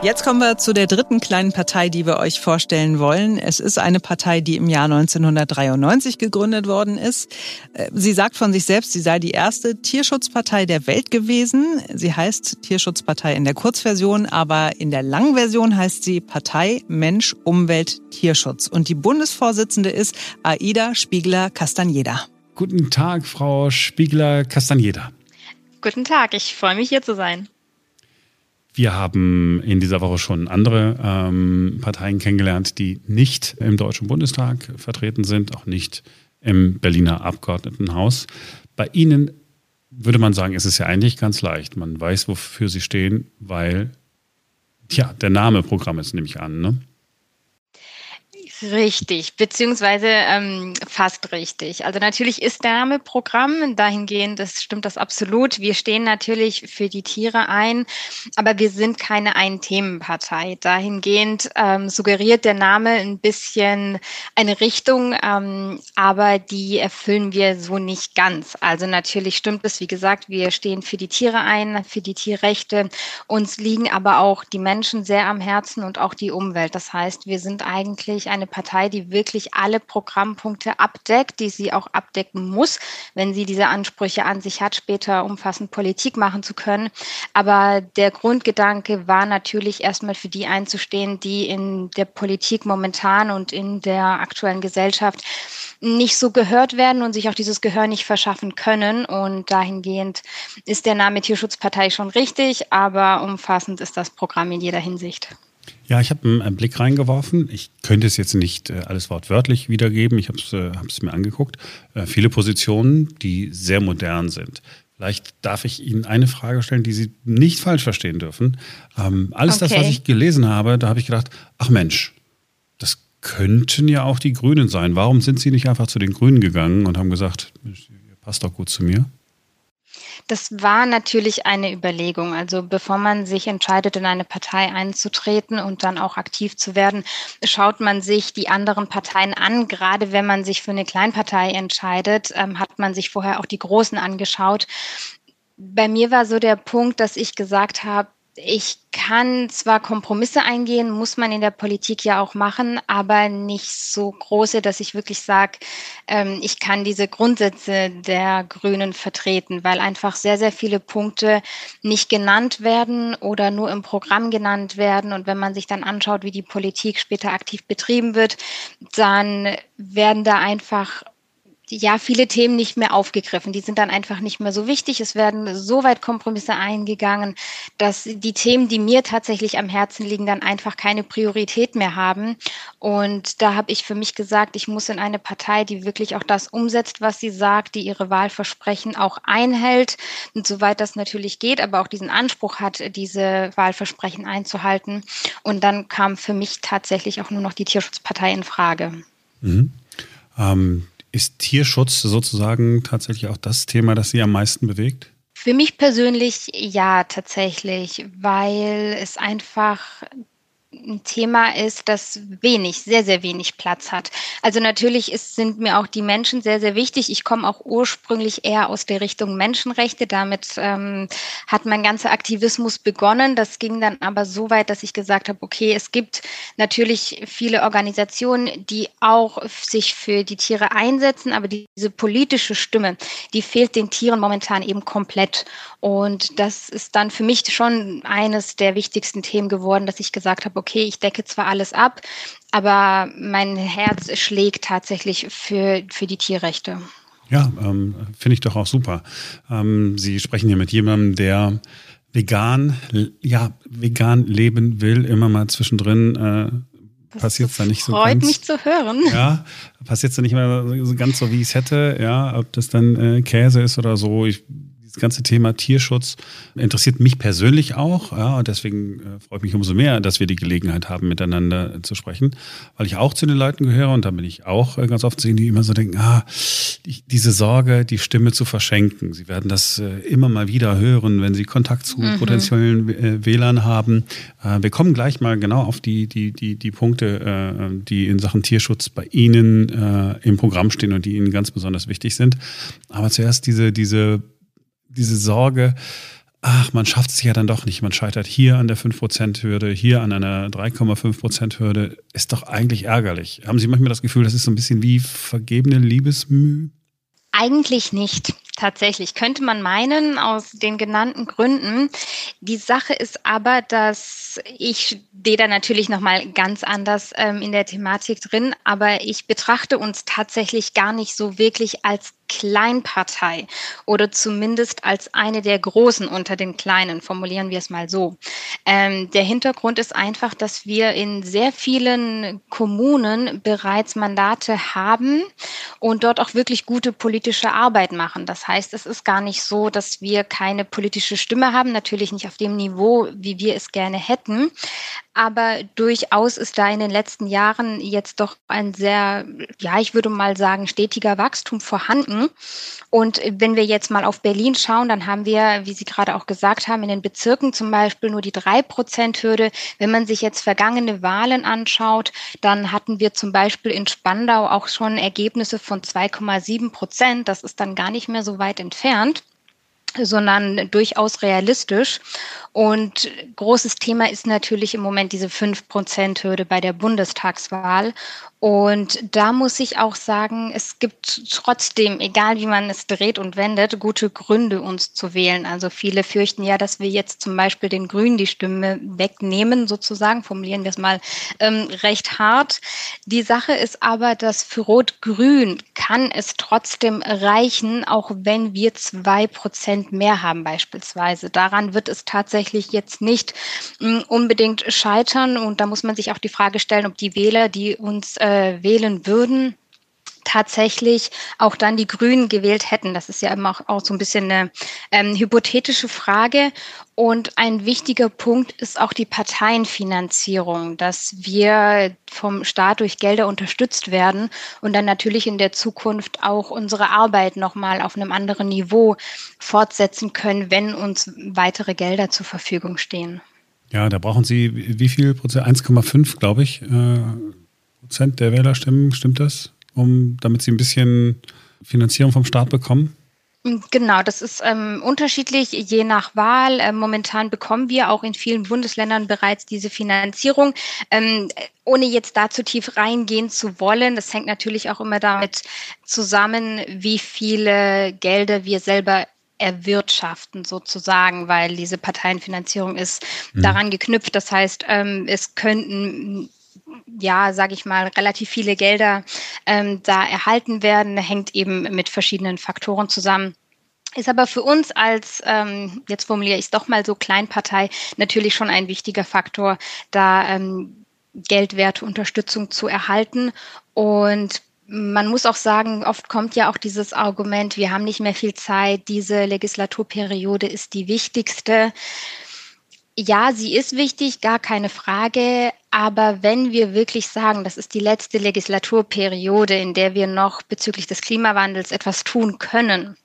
Jetzt kommen wir zu der dritten kleinen Partei, die wir euch vorstellen wollen. Es ist eine Partei, die im Jahr 1993 gegründet worden ist. Äh, sie sagt von sich selbst, sie sei die erste Tierschutzpartei der Welt gewesen. Sie heißt Tierschutzpartei in der Kurzversion, aber in der Langversion heißt sie Partei Mensch, Umwelt, Tierschutz. Und die Bundesvorsitzende ist Aida Spiegler-Castaneda. Guten Tag, Frau Spiegler-Castaneda. Guten Tag, ich freue mich hier zu sein. Wir haben in dieser Woche schon andere ähm, Parteien kennengelernt, die nicht im Deutschen Bundestag vertreten sind, auch nicht im Berliner Abgeordnetenhaus. Bei Ihnen würde man sagen, ist es ja eigentlich ganz leicht. Man weiß, wofür Sie stehen, weil ja, der Name Programm ist, nehme ich an. Ne? Richtig, beziehungsweise ähm, fast richtig. Also natürlich ist der Name Programm, dahingehend das stimmt das absolut. Wir stehen natürlich für die Tiere ein, aber wir sind keine Ein-Themen-Partei. Dahingehend ähm, suggeriert der Name ein bisschen eine Richtung, ähm, aber die erfüllen wir so nicht ganz. Also natürlich stimmt es, wie gesagt, wir stehen für die Tiere ein, für die Tierrechte. Uns liegen aber auch die Menschen sehr am Herzen und auch die Umwelt. Das heißt, wir sind eigentlich eine Partei, die wirklich alle Programmpunkte abdeckt, die sie auch abdecken muss, wenn sie diese Ansprüche an sich hat, später umfassend Politik machen zu können. Aber der Grundgedanke war natürlich erstmal für die einzustehen, die in der Politik momentan und in der aktuellen Gesellschaft nicht so gehört werden und sich auch dieses Gehör nicht verschaffen können. Und dahingehend ist der Name Tierschutzpartei schon richtig, aber umfassend ist das Programm in jeder Hinsicht. Ja, ich habe einen Blick reingeworfen. Ich könnte es jetzt nicht äh, alles wortwörtlich wiedergeben. Ich habe es äh, mir angeguckt. Äh, viele Positionen, die sehr modern sind. Vielleicht darf ich Ihnen eine Frage stellen, die Sie nicht falsch verstehen dürfen. Ähm, alles okay. das, was ich gelesen habe, da habe ich gedacht, ach Mensch, das könnten ja auch die Grünen sein. Warum sind Sie nicht einfach zu den Grünen gegangen und haben gesagt, ihr passt doch gut zu mir? Das war natürlich eine Überlegung. Also bevor man sich entscheidet, in eine Partei einzutreten und dann auch aktiv zu werden, schaut man sich die anderen Parteien an. Gerade wenn man sich für eine Kleinpartei entscheidet, ähm, hat man sich vorher auch die Großen angeschaut. Bei mir war so der Punkt, dass ich gesagt habe, ich kann zwar Kompromisse eingehen, muss man in der Politik ja auch machen, aber nicht so große, dass ich wirklich sage, ähm, ich kann diese Grundsätze der Grünen vertreten, weil einfach sehr, sehr viele Punkte nicht genannt werden oder nur im Programm genannt werden. Und wenn man sich dann anschaut, wie die Politik später aktiv betrieben wird, dann werden da einfach ja viele Themen nicht mehr aufgegriffen. Die sind dann einfach nicht mehr so wichtig. Es werden so weit Kompromisse eingegangen, dass die Themen, die mir tatsächlich am Herzen liegen, dann einfach keine Priorität mehr haben. Und da habe ich für mich gesagt, ich muss in eine Partei, die wirklich auch das umsetzt, was sie sagt, die ihre Wahlversprechen auch einhält. Und soweit das natürlich geht, aber auch diesen Anspruch hat, diese Wahlversprechen einzuhalten. Und dann kam für mich tatsächlich auch nur noch die Tierschutzpartei in Frage. Mhm. Ähm, ist Tierschutz sozusagen tatsächlich auch das Thema, das Sie am meisten bewegt? Für mich persönlich ja, tatsächlich, weil es einfach ein Thema ist, das wenig, sehr, sehr wenig Platz hat. Also natürlich ist, sind mir auch die Menschen sehr, sehr wichtig. Ich komme auch ursprünglich eher aus der Richtung Menschenrechte. Damit ähm, hat mein ganzer Aktivismus begonnen. Das ging dann aber so weit, dass ich gesagt habe, okay, es gibt natürlich viele Organisationen, die auch sich für die Tiere einsetzen, aber diese politische Stimme, die fehlt den Tieren momentan eben komplett. Und das ist dann für mich schon eines der wichtigsten Themen geworden, dass ich gesagt habe, okay, ich decke zwar alles ab, aber mein Herz schlägt tatsächlich für, für die Tierrechte. Ja, ähm, finde ich doch auch super. Ähm, Sie sprechen hier mit jemandem, der vegan, ja, vegan leben will, immer mal zwischendrin. Äh, passiert es da nicht so freut ganz. mich zu hören. Ja, passiert es da nicht immer so ganz so, wie ich es hätte. Ja, ob das dann äh, Käse ist oder so. Ich das ganze Thema Tierschutz interessiert mich persönlich auch. Ja, und deswegen äh, freut mich umso mehr, dass wir die Gelegenheit haben, miteinander äh, zu sprechen, weil ich auch zu den Leuten gehöre und da bin ich auch äh, ganz oft sehen, die immer so denken, ah, die, diese Sorge, die Stimme zu verschenken. Sie werden das immer mal wieder hören, wenn sie Kontakt zu mhm. potenziellen äh, Wählern haben. Wir kommen gleich mal genau auf die, die, die, die Punkte, die in Sachen Tierschutz bei Ihnen im Programm stehen und die Ihnen ganz besonders wichtig sind. Aber zuerst diese, diese diese Sorge, ach, man schafft es ja dann doch nicht. Man scheitert hier an der 5%-Hürde, hier an einer 3,5%-Hürde. Ist doch eigentlich ärgerlich. Haben Sie manchmal das Gefühl, das ist so ein bisschen wie vergebene Liebesmüh? Eigentlich nicht. Tatsächlich könnte man meinen, aus den genannten Gründen. Die Sache ist aber, dass ich stehe da natürlich nochmal ganz anders ähm, in der Thematik drin, aber ich betrachte uns tatsächlich gar nicht so wirklich als Kleinpartei oder zumindest als eine der Großen unter den Kleinen, formulieren wir es mal so. Ähm, der Hintergrund ist einfach, dass wir in sehr vielen Kommunen bereits Mandate haben und dort auch wirklich gute politische Arbeit machen. Das heißt, es ist gar nicht so, dass wir keine politische Stimme haben, natürlich nicht auf dem Niveau, wie wir es gerne hätten. Aber durchaus ist da in den letzten Jahren jetzt doch ein sehr, ja, ich würde mal sagen, stetiger Wachstum vorhanden. Und wenn wir jetzt mal auf Berlin schauen, dann haben wir, wie Sie gerade auch gesagt haben, in den Bezirken zum Beispiel nur die 3-Prozent-Hürde. Wenn man sich jetzt vergangene Wahlen anschaut, dann hatten wir zum Beispiel in Spandau auch schon Ergebnisse von 2,7 Prozent. Das ist dann gar nicht mehr so weit entfernt sondern durchaus realistisch. Und großes Thema ist natürlich im Moment diese 5-Prozent-Hürde bei der Bundestagswahl. Und da muss ich auch sagen, es gibt trotzdem, egal wie man es dreht und wendet, gute Gründe, uns zu wählen. Also viele fürchten ja, dass wir jetzt zum Beispiel den Grünen die Stimme wegnehmen, sozusagen, formulieren wir es mal ähm, recht hart. Die Sache ist aber, dass für Rot-Grün kann es trotzdem reichen, auch wenn wir zwei Prozent mehr haben beispielsweise. Daran wird es tatsächlich jetzt nicht äh, unbedingt scheitern. Und da muss man sich auch die Frage stellen, ob die Wähler, die uns äh, äh, wählen würden, tatsächlich auch dann die Grünen gewählt hätten. Das ist ja immer auch, auch so ein bisschen eine ähm, hypothetische Frage. Und ein wichtiger Punkt ist auch die Parteienfinanzierung, dass wir vom Staat durch Gelder unterstützt werden und dann natürlich in der Zukunft auch unsere Arbeit nochmal auf einem anderen Niveau fortsetzen können, wenn uns weitere Gelder zur Verfügung stehen. Ja, da brauchen Sie wie viel Prozent? 1,5, glaube ich. Äh Prozent der Wählerstimmen, stimmt das? Um, damit sie ein bisschen Finanzierung vom Staat bekommen? Genau, das ist ähm, unterschiedlich je nach Wahl. Ähm, momentan bekommen wir auch in vielen Bundesländern bereits diese Finanzierung. Ähm, ohne jetzt da zu tief reingehen zu wollen, das hängt natürlich auch immer damit zusammen, wie viele Gelder wir selber erwirtschaften sozusagen, weil diese Parteienfinanzierung ist mhm. daran geknüpft. Das heißt, ähm, es könnten ja, sage ich mal, relativ viele Gelder ähm, da erhalten werden, hängt eben mit verschiedenen Faktoren zusammen. Ist aber für uns als, ähm, jetzt formuliere ich es doch mal so, Kleinpartei natürlich schon ein wichtiger Faktor, da ähm, geldwerte Unterstützung zu erhalten. Und man muss auch sagen, oft kommt ja auch dieses Argument, wir haben nicht mehr viel Zeit, diese Legislaturperiode ist die wichtigste. Ja, sie ist wichtig, gar keine Frage. Aber wenn wir wirklich sagen, das ist die letzte Legislaturperiode, in der wir noch bezüglich des Klimawandels etwas tun können,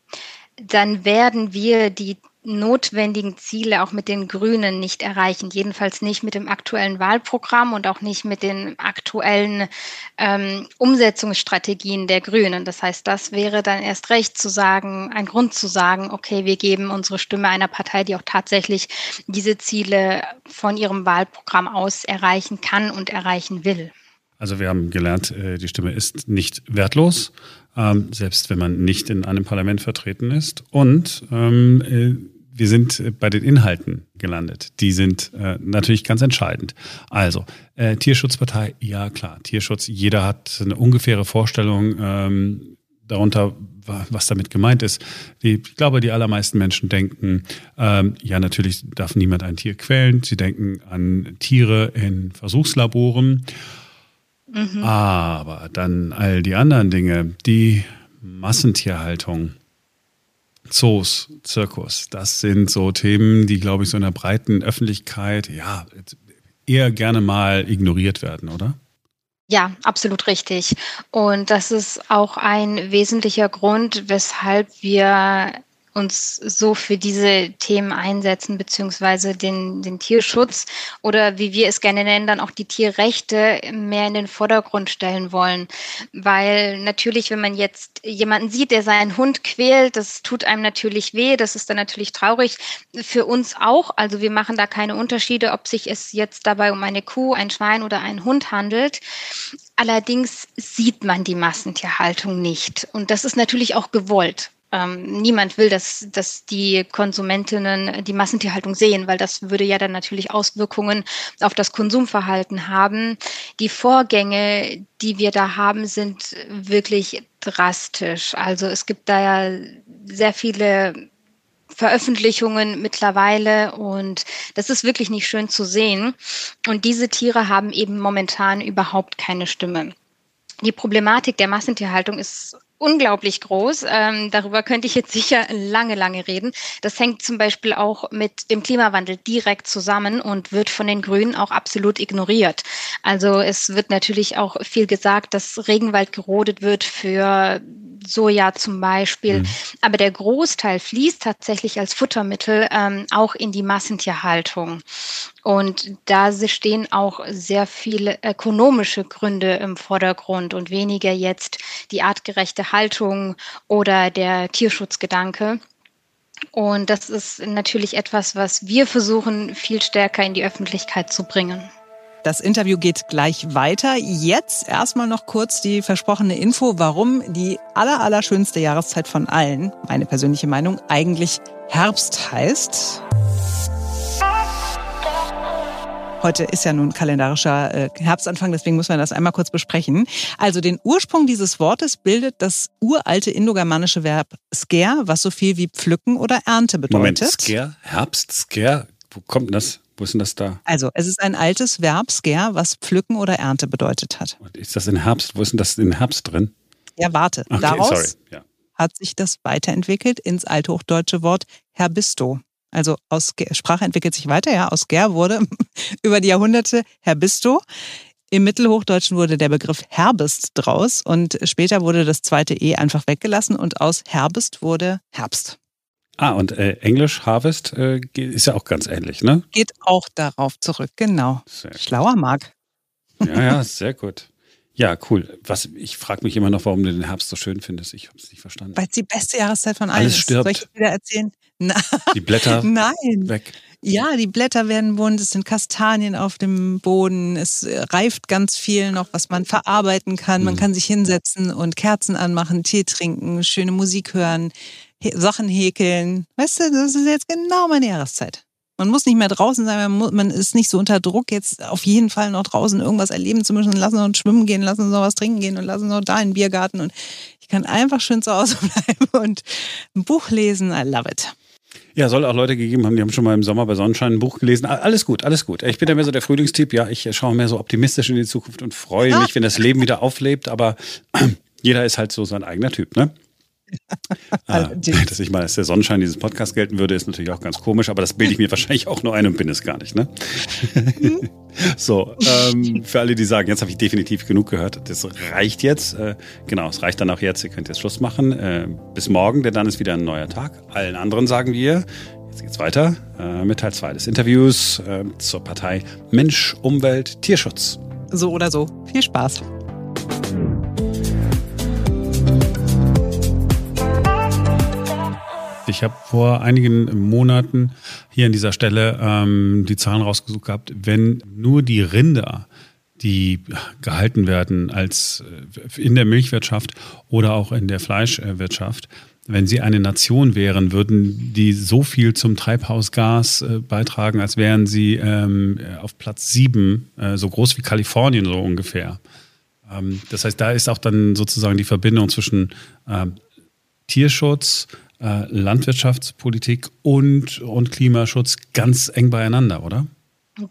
dann werden wir die notwendigen Ziele auch mit den Grünen nicht erreichen. Jedenfalls nicht mit dem aktuellen Wahlprogramm und auch nicht mit den aktuellen ähm, Umsetzungsstrategien der Grünen. Das heißt, das wäre dann erst recht zu sagen, ein Grund zu sagen, okay, wir geben unsere Stimme einer Partei, die auch tatsächlich diese Ziele von ihrem Wahlprogramm aus erreichen kann und erreichen will. Also wir haben gelernt, äh, die Stimme ist nicht wertlos, ähm, selbst wenn man nicht in einem Parlament vertreten ist. Und ähm, äh, wir sind äh, bei den Inhalten gelandet. Die sind äh, natürlich ganz entscheidend. Also, äh, Tierschutzpartei, ja klar, Tierschutz, jeder hat eine ungefähre Vorstellung ähm, darunter, was damit gemeint ist. Ich glaube, die allermeisten Menschen denken, ähm, ja, natürlich darf niemand ein Tier quälen. Sie denken an Tiere in Versuchslaboren. Mhm. Aber dann all die anderen Dinge, die Massentierhaltung, Zoos, Zirkus, das sind so Themen, die, glaube ich, so in der breiten Öffentlichkeit ja eher gerne mal ignoriert werden, oder? Ja, absolut richtig. Und das ist auch ein wesentlicher Grund, weshalb wir uns so für diese Themen einsetzen, beziehungsweise den, den Tierschutz oder wie wir es gerne nennen, dann auch die Tierrechte mehr in den Vordergrund stellen wollen. Weil natürlich, wenn man jetzt jemanden sieht, der seinen Hund quält, das tut einem natürlich weh, das ist dann natürlich traurig. Für uns auch. Also wir machen da keine Unterschiede, ob sich es jetzt dabei um eine Kuh, ein Schwein oder einen Hund handelt. Allerdings sieht man die Massentierhaltung nicht. Und das ist natürlich auch gewollt. Ähm, niemand will, dass, dass die Konsumentinnen die Massentierhaltung sehen, weil das würde ja dann natürlich Auswirkungen auf das Konsumverhalten haben. Die Vorgänge, die wir da haben, sind wirklich drastisch. Also es gibt da ja sehr viele Veröffentlichungen mittlerweile und das ist wirklich nicht schön zu sehen. Und diese Tiere haben eben momentan überhaupt keine Stimme. Die Problematik der Massentierhaltung ist unglaublich groß. Ähm, darüber könnte ich jetzt sicher lange, lange reden. Das hängt zum Beispiel auch mit dem Klimawandel direkt zusammen und wird von den Grünen auch absolut ignoriert. Also es wird natürlich auch viel gesagt, dass Regenwald gerodet wird für Soja zum Beispiel. Mhm. Aber der Großteil fließt tatsächlich als Futtermittel ähm, auch in die Massentierhaltung. Und da stehen auch sehr viele ökonomische Gründe im Vordergrund und weniger jetzt die artgerechte Haltung oder der Tierschutzgedanke. Und das ist natürlich etwas, was wir versuchen, viel stärker in die Öffentlichkeit zu bringen. Das Interview geht gleich weiter. Jetzt erstmal noch kurz die versprochene Info, warum die aller, aller schönste Jahreszeit von allen, meine persönliche Meinung, eigentlich Herbst heißt. Heute ist ja nun kalendarischer äh, Herbstanfang, deswegen müssen wir das einmal kurz besprechen. Also den Ursprung dieses Wortes bildet das uralte indogermanische Verb sker, was so viel wie pflücken oder Ernte bedeutet. Moment, sker, Herbst, sker, wo kommt das? Wo ist denn das da? Also, es ist ein altes Verb, sker, was pflücken oder Ernte bedeutet hat. Ist das in Herbst? Wo ist denn das in Herbst drin? Ja, warte. Okay, Daraus ja. hat sich das weiterentwickelt ins althochdeutsche Wort herbisto. Also aus Sprache entwickelt sich weiter, ja. Aus ger wurde <laughs> über die Jahrhunderte herbisto. Im Mittelhochdeutschen wurde der Begriff Herbst draus und später wurde das zweite E einfach weggelassen und aus Herbst wurde Herbst. Ah, und äh, Englisch Harvest äh, ist ja auch ganz ähnlich, ne? Geht auch darauf zurück, genau. Schlauer Marc. Ja, ja, sehr gut. Ja, cool. Was, ich frage mich immer noch, warum du den Herbst so schön findest. Ich habe es nicht verstanden. Weil es die beste Jahreszeit von allen Alles stirbt. ist. Soll ich wieder erzählen? <laughs> Na, die Blätter <laughs> Nein. weg. Ja, die Blätter werden bunt, es sind Kastanien auf dem Boden, es reift ganz viel noch, was man verarbeiten kann. Man mhm. kann sich hinsetzen und Kerzen anmachen, Tee trinken, schöne Musik hören. Sachen häkeln. Weißt du, das ist jetzt genau meine Jahreszeit. Man muss nicht mehr draußen sein, man, muss, man ist nicht so unter Druck, jetzt auf jeden Fall noch draußen irgendwas erleben zu müssen. Lassen uns schwimmen gehen, lassen uns noch was trinken gehen und lassen uns noch da in den Biergarten. Und ich kann einfach schön zu Hause <laughs> bleiben und ein Buch lesen. I love it. Ja, soll auch Leute gegeben haben, die haben schon mal im Sommer bei Sonnenschein ein Buch gelesen. Alles gut, alles gut. Ich bin ja mehr so der Frühlingstyp. Ja, ich schaue mehr so optimistisch in die Zukunft und freue mich, wenn das Leben wieder auflebt. Aber <clears throat> jeder ist halt so sein eigener Typ, ne? Ah, <laughs> dass ich mal als der Sonnenschein dieses Podcast gelten würde, ist natürlich auch ganz komisch, aber das bilde ich mir <laughs> wahrscheinlich auch nur ein und bin es gar nicht. Ne? <laughs> so, ähm, für alle, die sagen, jetzt habe ich definitiv genug gehört, das reicht jetzt. Äh, genau, es reicht dann auch jetzt, ihr könnt jetzt Schluss machen. Äh, bis morgen, denn dann ist wieder ein neuer Tag. Allen anderen sagen wir, jetzt geht's weiter äh, mit Teil 2 des Interviews äh, zur Partei Mensch, Umwelt, Tierschutz. So oder so. Viel Spaß. Ich habe vor einigen Monaten hier an dieser Stelle ähm, die Zahlen rausgesucht gehabt, wenn nur die Rinder, die gehalten werden als äh, in der Milchwirtschaft oder auch in der Fleischwirtschaft, wenn sie eine Nation wären, würden die so viel zum Treibhausgas äh, beitragen, als wären sie ähm, auf Platz sieben, äh, so groß wie Kalifornien so ungefähr. Ähm, das heißt, da ist auch dann sozusagen die Verbindung zwischen ähm, Tierschutz, Landwirtschaftspolitik und, und Klimaschutz ganz eng beieinander, oder?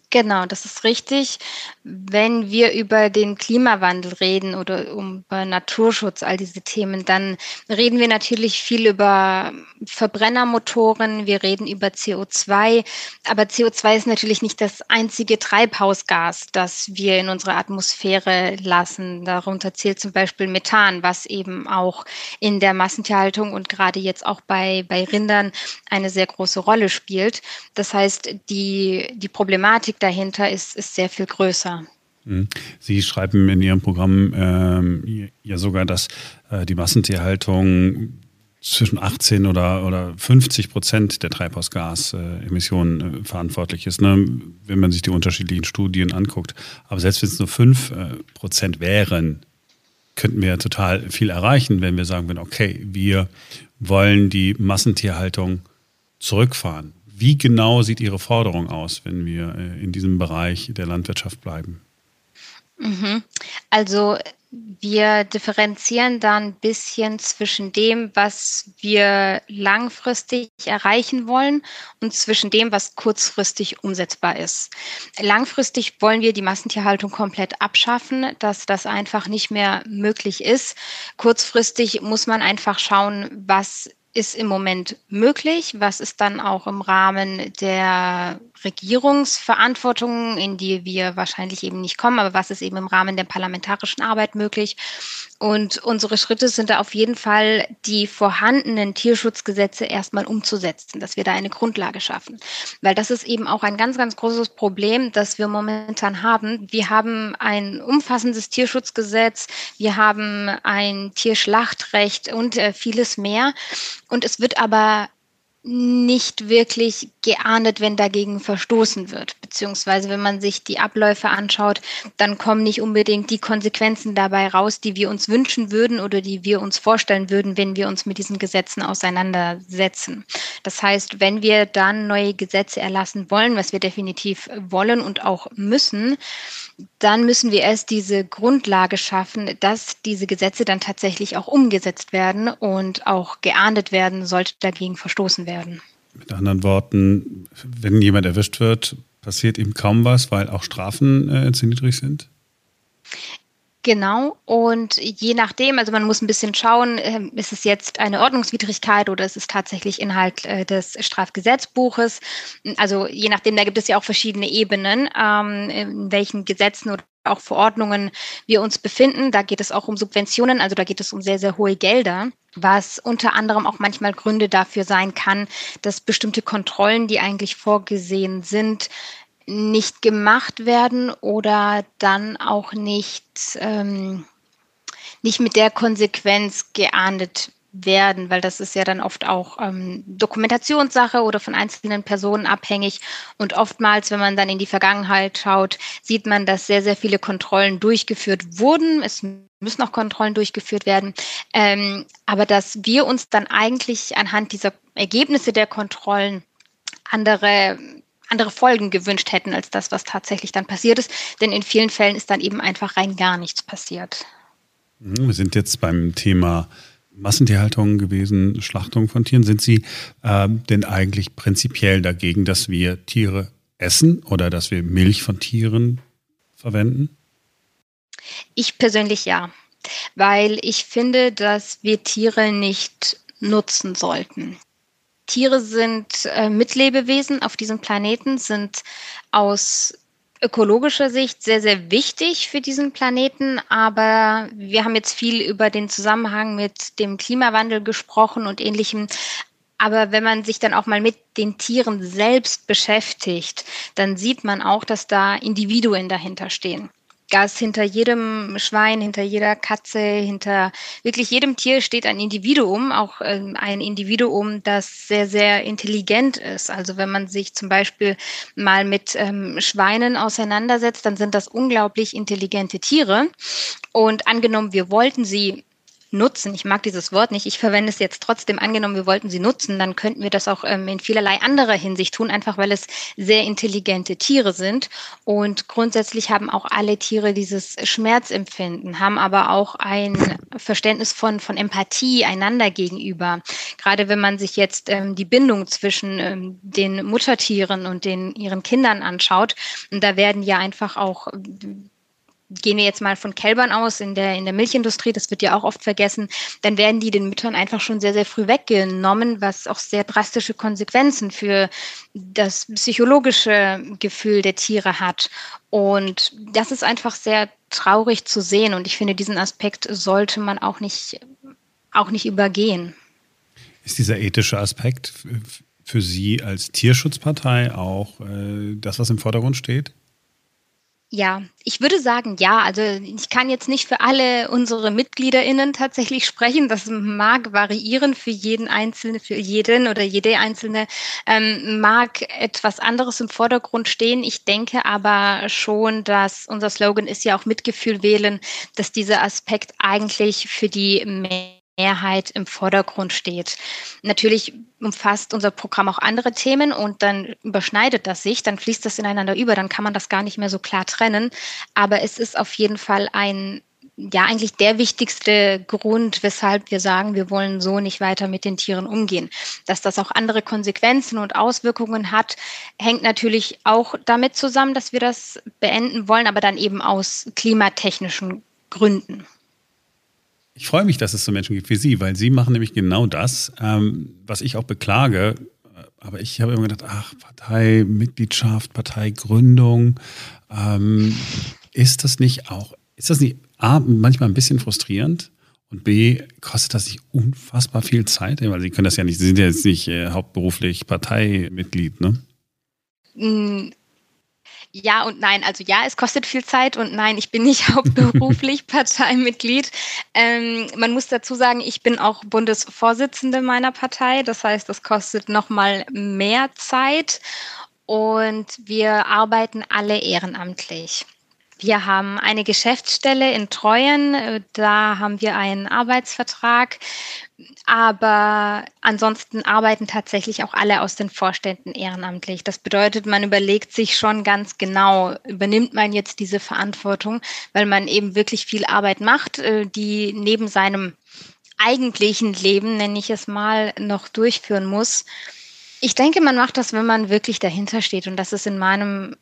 Genau, das ist richtig. Wenn wir über den Klimawandel reden oder über Naturschutz, all diese Themen, dann reden wir natürlich viel über Verbrennermotoren, wir reden über CO2. Aber CO2 ist natürlich nicht das einzige Treibhausgas, das wir in unsere Atmosphäre lassen. Darunter zählt zum Beispiel Methan, was eben auch in der Massentierhaltung und gerade jetzt auch bei, bei Rindern eine sehr große Rolle spielt. Das heißt, die, die Problematik Problematik dahinter ist, ist sehr viel größer. Mhm. Sie schreiben in Ihrem Programm ähm, ja sogar, dass äh, die Massentierhaltung zwischen 18 oder, oder 50 Prozent der Treibhausgasemissionen äh, verantwortlich ist, ne? wenn man sich die unterschiedlichen Studien anguckt. Aber selbst wenn es nur 5 äh, Prozent wären, könnten wir ja total viel erreichen, wenn wir sagen würden, okay, wir wollen die Massentierhaltung zurückfahren. Wie genau sieht Ihre Forderung aus, wenn wir äh, in diesem Bereich der Landwirtschaft bleiben? Mhm. Also wir differenzieren da ein bisschen zwischen dem, was wir langfristig erreichen wollen und zwischen dem, was kurzfristig umsetzbar ist. Langfristig wollen wir die Massentierhaltung komplett abschaffen, dass das einfach nicht mehr möglich ist. Kurzfristig muss man einfach schauen, was ist im Moment möglich, was ist dann auch im Rahmen der Regierungsverantwortung, in die wir wahrscheinlich eben nicht kommen, aber was ist eben im Rahmen der parlamentarischen Arbeit möglich. Und unsere Schritte sind da auf jeden Fall, die vorhandenen Tierschutzgesetze erstmal umzusetzen, dass wir da eine Grundlage schaffen. Weil das ist eben auch ein ganz, ganz großes Problem, das wir momentan haben. Wir haben ein umfassendes Tierschutzgesetz, wir haben ein Tierschlachtrecht und äh, vieles mehr. Und es wird aber nicht wirklich geahndet, wenn dagegen verstoßen wird. Beziehungsweise wenn man sich die Abläufe anschaut, dann kommen nicht unbedingt die Konsequenzen dabei raus, die wir uns wünschen würden oder die wir uns vorstellen würden, wenn wir uns mit diesen Gesetzen auseinandersetzen. Das heißt, wenn wir dann neue Gesetze erlassen wollen, was wir definitiv wollen und auch müssen, dann müssen wir erst diese Grundlage schaffen, dass diese Gesetze dann tatsächlich auch umgesetzt werden und auch geahndet werden, sollte dagegen verstoßen werden. Mit anderen Worten, wenn jemand erwischt wird, passiert ihm kaum was, weil auch Strafen äh, zu niedrig sind? Genau, und je nachdem, also man muss ein bisschen schauen, ähm, ist es jetzt eine Ordnungswidrigkeit oder ist es tatsächlich Inhalt äh, des Strafgesetzbuches? Also je nachdem, da gibt es ja auch verschiedene Ebenen, ähm, in welchen Gesetzen oder auch Verordnungen wir uns befinden. Da geht es auch um Subventionen, also da geht es um sehr, sehr hohe Gelder, was unter anderem auch manchmal Gründe dafür sein kann, dass bestimmte Kontrollen, die eigentlich vorgesehen sind, nicht gemacht werden oder dann auch nicht, ähm, nicht mit der Konsequenz geahndet werden, weil das ist ja dann oft auch ähm, Dokumentationssache oder von einzelnen Personen abhängig. Und oftmals, wenn man dann in die Vergangenheit schaut, sieht man, dass sehr, sehr viele Kontrollen durchgeführt wurden. Es müssen auch Kontrollen durchgeführt werden. Ähm, aber dass wir uns dann eigentlich anhand dieser Ergebnisse der Kontrollen andere andere Folgen gewünscht hätten als das, was tatsächlich dann passiert ist. Denn in vielen Fällen ist dann eben einfach rein gar nichts passiert. Mhm, wir sind jetzt beim Thema Massentierhaltung gewesen, Schlachtung von Tieren. Sind Sie äh, denn eigentlich prinzipiell dagegen, dass wir Tiere essen oder dass wir Milch von Tieren verwenden? Ich persönlich ja. weil ich finde, dass wir Tiere nicht nutzen sollten. Tiere sind äh, Mitlebewesen auf diesem Planeten, sind aus ökologischer Sicht sehr, sehr wichtig für diesen Planeten. Aber wir haben jetzt viel über den Zusammenhang mit dem Klimawandel gesprochen und ähnlichem. Aber wenn man sich dann auch mal mit den Tieren selbst beschäftigt, dann sieht man auch, dass da Individuen dahinter stehen dass hinter jedem Schwein, hinter jeder Katze, hinter wirklich jedem Tier steht ein Individuum, auch ähm, ein Individuum, das sehr, sehr intelligent ist. Also wenn man sich zum Beispiel mal mit ähm, Schweinen auseinandersetzt, dann sind das unglaublich intelligente Tiere. Und angenommen, wir wollten sie nutzen. Ich mag dieses Wort nicht. Ich verwende es jetzt trotzdem. Angenommen, wir wollten sie nutzen, dann könnten wir das auch ähm, in vielerlei anderer Hinsicht tun, einfach weil es sehr intelligente Tiere sind. Und grundsätzlich haben auch alle Tiere dieses Schmerzempfinden, haben aber auch ein Verständnis von, von Empathie einander gegenüber. Gerade wenn man sich jetzt ähm, die Bindung zwischen ähm, den Muttertieren und den ihren Kindern anschaut, und da werden ja einfach auch gehen wir jetzt mal von Kälbern aus in der, in der Milchindustrie, das wird ja auch oft vergessen, dann werden die den Müttern einfach schon sehr, sehr früh weggenommen, was auch sehr drastische Konsequenzen für das psychologische Gefühl der Tiere hat. Und das ist einfach sehr traurig zu sehen. Und ich finde, diesen Aspekt sollte man auch nicht, auch nicht übergehen. Ist dieser ethische Aspekt für Sie als Tierschutzpartei auch äh, das, was im Vordergrund steht? Ja, ich würde sagen, ja. Also ich kann jetzt nicht für alle unsere MitgliederInnen tatsächlich sprechen. Das mag variieren für jeden Einzelnen, für jeden oder jede Einzelne ähm, mag etwas anderes im Vordergrund stehen. Ich denke aber schon, dass unser Slogan ist ja auch Mitgefühl wählen, dass dieser Aspekt eigentlich für die Mehrheit im Vordergrund steht. Natürlich umfasst unser Programm auch andere Themen und dann überschneidet das sich, dann fließt das ineinander über, dann kann man das gar nicht mehr so klar trennen. Aber es ist auf jeden Fall ein ja eigentlich der wichtigste Grund, weshalb wir sagen, wir wollen so nicht weiter mit den Tieren umgehen. Dass das auch andere Konsequenzen und Auswirkungen hat, hängt natürlich auch damit zusammen, dass wir das beenden wollen, aber dann eben aus klimatechnischen Gründen. Ich freue mich, dass es so Menschen gibt wie Sie, weil Sie machen nämlich genau das, ähm, was ich auch beklage. Aber ich habe immer gedacht, ach, Parteimitgliedschaft, Parteigründung, ähm, ist das nicht auch, ist das nicht A, manchmal ein bisschen frustrierend? Und B, kostet das nicht unfassbar viel Zeit? Weil Sie können das ja nicht, Sie sind ja jetzt nicht äh, hauptberuflich Parteimitglied, ne? Ja und nein. Also ja, es kostet viel Zeit und nein, ich bin nicht <laughs> hauptberuflich <laughs> Parteimitglied. Ähm, man muss dazu sagen, ich bin auch Bundesvorsitzende meiner Partei. Das heißt, das kostet nochmal mehr Zeit und wir arbeiten alle ehrenamtlich. Wir haben eine Geschäftsstelle in Treuen, da haben wir einen Arbeitsvertrag, aber ansonsten arbeiten tatsächlich auch alle aus den Vorständen ehrenamtlich. Das bedeutet, man überlegt sich schon ganz genau, übernimmt man jetzt diese Verantwortung, weil man eben wirklich viel Arbeit macht, äh, die neben seinem eigentlichen Leben, nenne ich es mal, noch durchführen muss. Ich denke, man macht das, wenn man wirklich dahinter steht. Und das ist in meinem,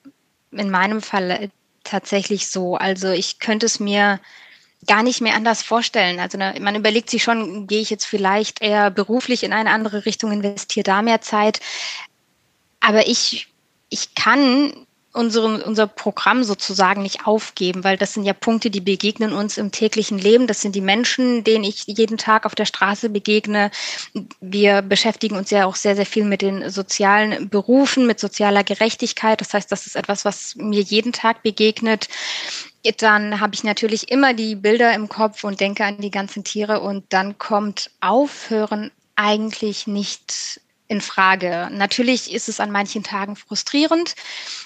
in meinem Fall tatsächlich so. Also ich könnte es mir gar nicht mehr anders vorstellen. Also man überlegt sich schon, gehe ich jetzt vielleicht eher beruflich in eine andere Richtung, investiere da mehr Zeit. Aber ich, ich kann unsere, unser Programm sozusagen nicht aufgeben, weil das sind ja Punkte, die begegnen uns im täglichen Leben. Das sind die Menschen, denen ich jeden Tag auf der Straße begegne. Wir beschäftigen uns ja auch sehr, sehr viel mit den sozialen Berufen, mit sozialer Gerechtigkeit. Das heißt, das ist etwas, was mir jeden Tag begegnet. Dann habe ich natürlich immer die Bilder im Kopf und denke an die ganzen Tiere und dann kommt Aufhören eigentlich nicht in Frage. Natürlich ist es an manchen Tagen frustrierend.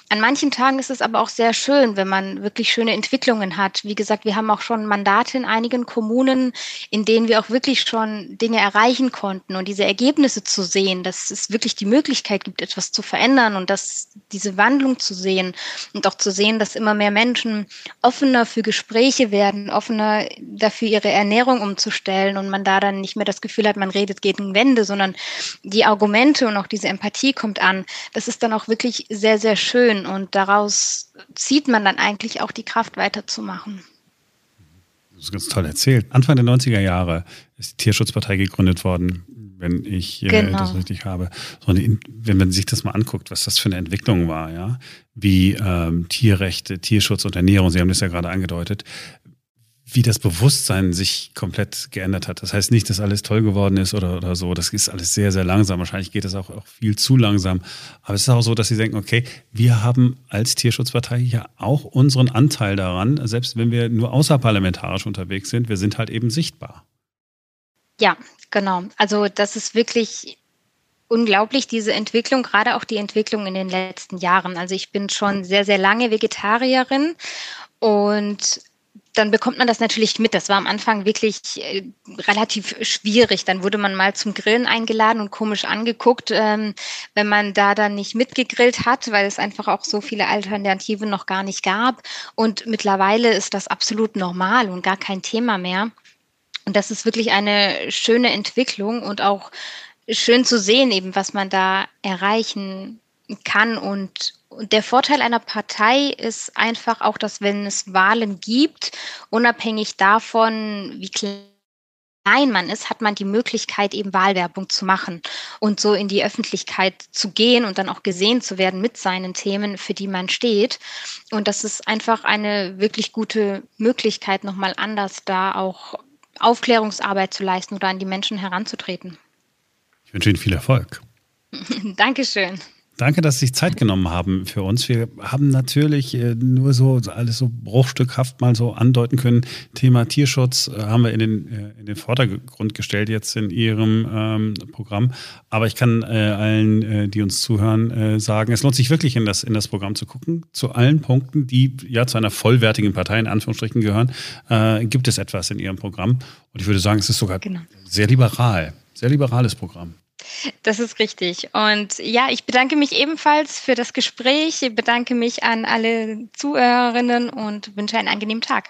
An manchen Tagen ist es aber auch sehr schön, wenn man wirklich schöne Entwicklungen hat. Wie gesagt, wir haben auch schon Mandate in einigen Kommunen, in denen wir auch wirklich schon Dinge erreichen konnten und diese Ergebnisse zu sehen, dass es wirklich die Möglichkeit gibt, etwas zu verändern und dass diese Wandlung zu sehen und auch zu sehen, dass immer mehr Menschen offener für Gespräche werden, offener dafür ihre Ernährung umzustellen und man da dann nicht mehr das Gefühl hat, man redet gegen Wände, sondern die Argumente und auch diese Empathie kommt an. Das ist dann auch wirklich sehr, sehr schön schön und daraus zieht man dann eigentlich auch die Kraft weiterzumachen. Das ist ganz toll erzählt. Anfang der 90er Jahre ist die Tierschutzpartei gegründet worden, wenn ich äh, genau. das richtig habe. So, wenn man sich das mal anguckt, was das für eine Entwicklung war, ja, wie ähm, Tierrechte, Tierschutz und Ernährung, Sie haben das ja gerade angedeutet, wie das Bewusstsein sich komplett geändert hat. Das heißt nicht, dass alles toll geworden ist oder, oder so. Das ist alles sehr, sehr langsam. Wahrscheinlich geht das auch, auch viel zu langsam. Aber es ist auch so, dass sie denken, okay, wir haben als Tierschutzpartei ja auch unseren Anteil daran, selbst wenn wir nur außerparlamentarisch unterwegs sind. Wir sind halt eben sichtbar. Ja, genau. Also das ist wirklich unglaublich, diese Entwicklung, gerade auch die Entwicklung in den letzten Jahren. Also ich bin schon sehr, sehr lange Vegetarierin und dann bekommt man das natürlich mit. Das war am Anfang wirklich äh, relativ schwierig. Dann wurde man mal zum Grillen eingeladen und komisch angeguckt, ähm, wenn man da dann nicht mitgegrillt hat, weil es einfach auch so viele Alternativen noch gar nicht gab. Und mittlerweile ist das absolut normal und gar kein Thema mehr. Und das ist wirklich eine schöne Entwicklung und auch schön zu sehen, eben was man da erreichen kann und und der Vorteil einer Partei ist einfach auch, dass wenn es Wahlen gibt, unabhängig davon, wie klein man ist, hat man die Möglichkeit, eben Wahlwerbung zu machen und so in die Öffentlichkeit zu gehen und dann auch gesehen zu werden mit seinen Themen, für die man steht. Und das ist einfach eine wirklich gute Möglichkeit, nochmal anders da auch Aufklärungsarbeit zu leisten oder an die Menschen heranzutreten. Ich wünsche Ihnen viel Erfolg. <laughs> Dankeschön. Danke, dass Sie sich Zeit genommen haben für uns. Wir haben natürlich äh, nur so alles so bruchstückhaft mal so andeuten können. Thema Tierschutz äh, haben wir in den, äh, in den Vordergrund gestellt jetzt in Ihrem ähm, Programm. Aber ich kann äh, allen, äh, die uns zuhören, äh, sagen, es lohnt sich wirklich in das, in das Programm zu gucken. Zu allen Punkten, die ja zu einer vollwertigen Partei in Anführungsstrichen gehören, gibt es etwas in Ihrem Programm. Und ich würde sagen, es ist sogar genau. sehr liberal. Sehr liberales Programm. Das ist richtig. Und ja, ich bedanke mich ebenfalls für das Gespräch, ich bedanke mich an alle Zuhörerinnen und wünsche einen angenehmen Tag.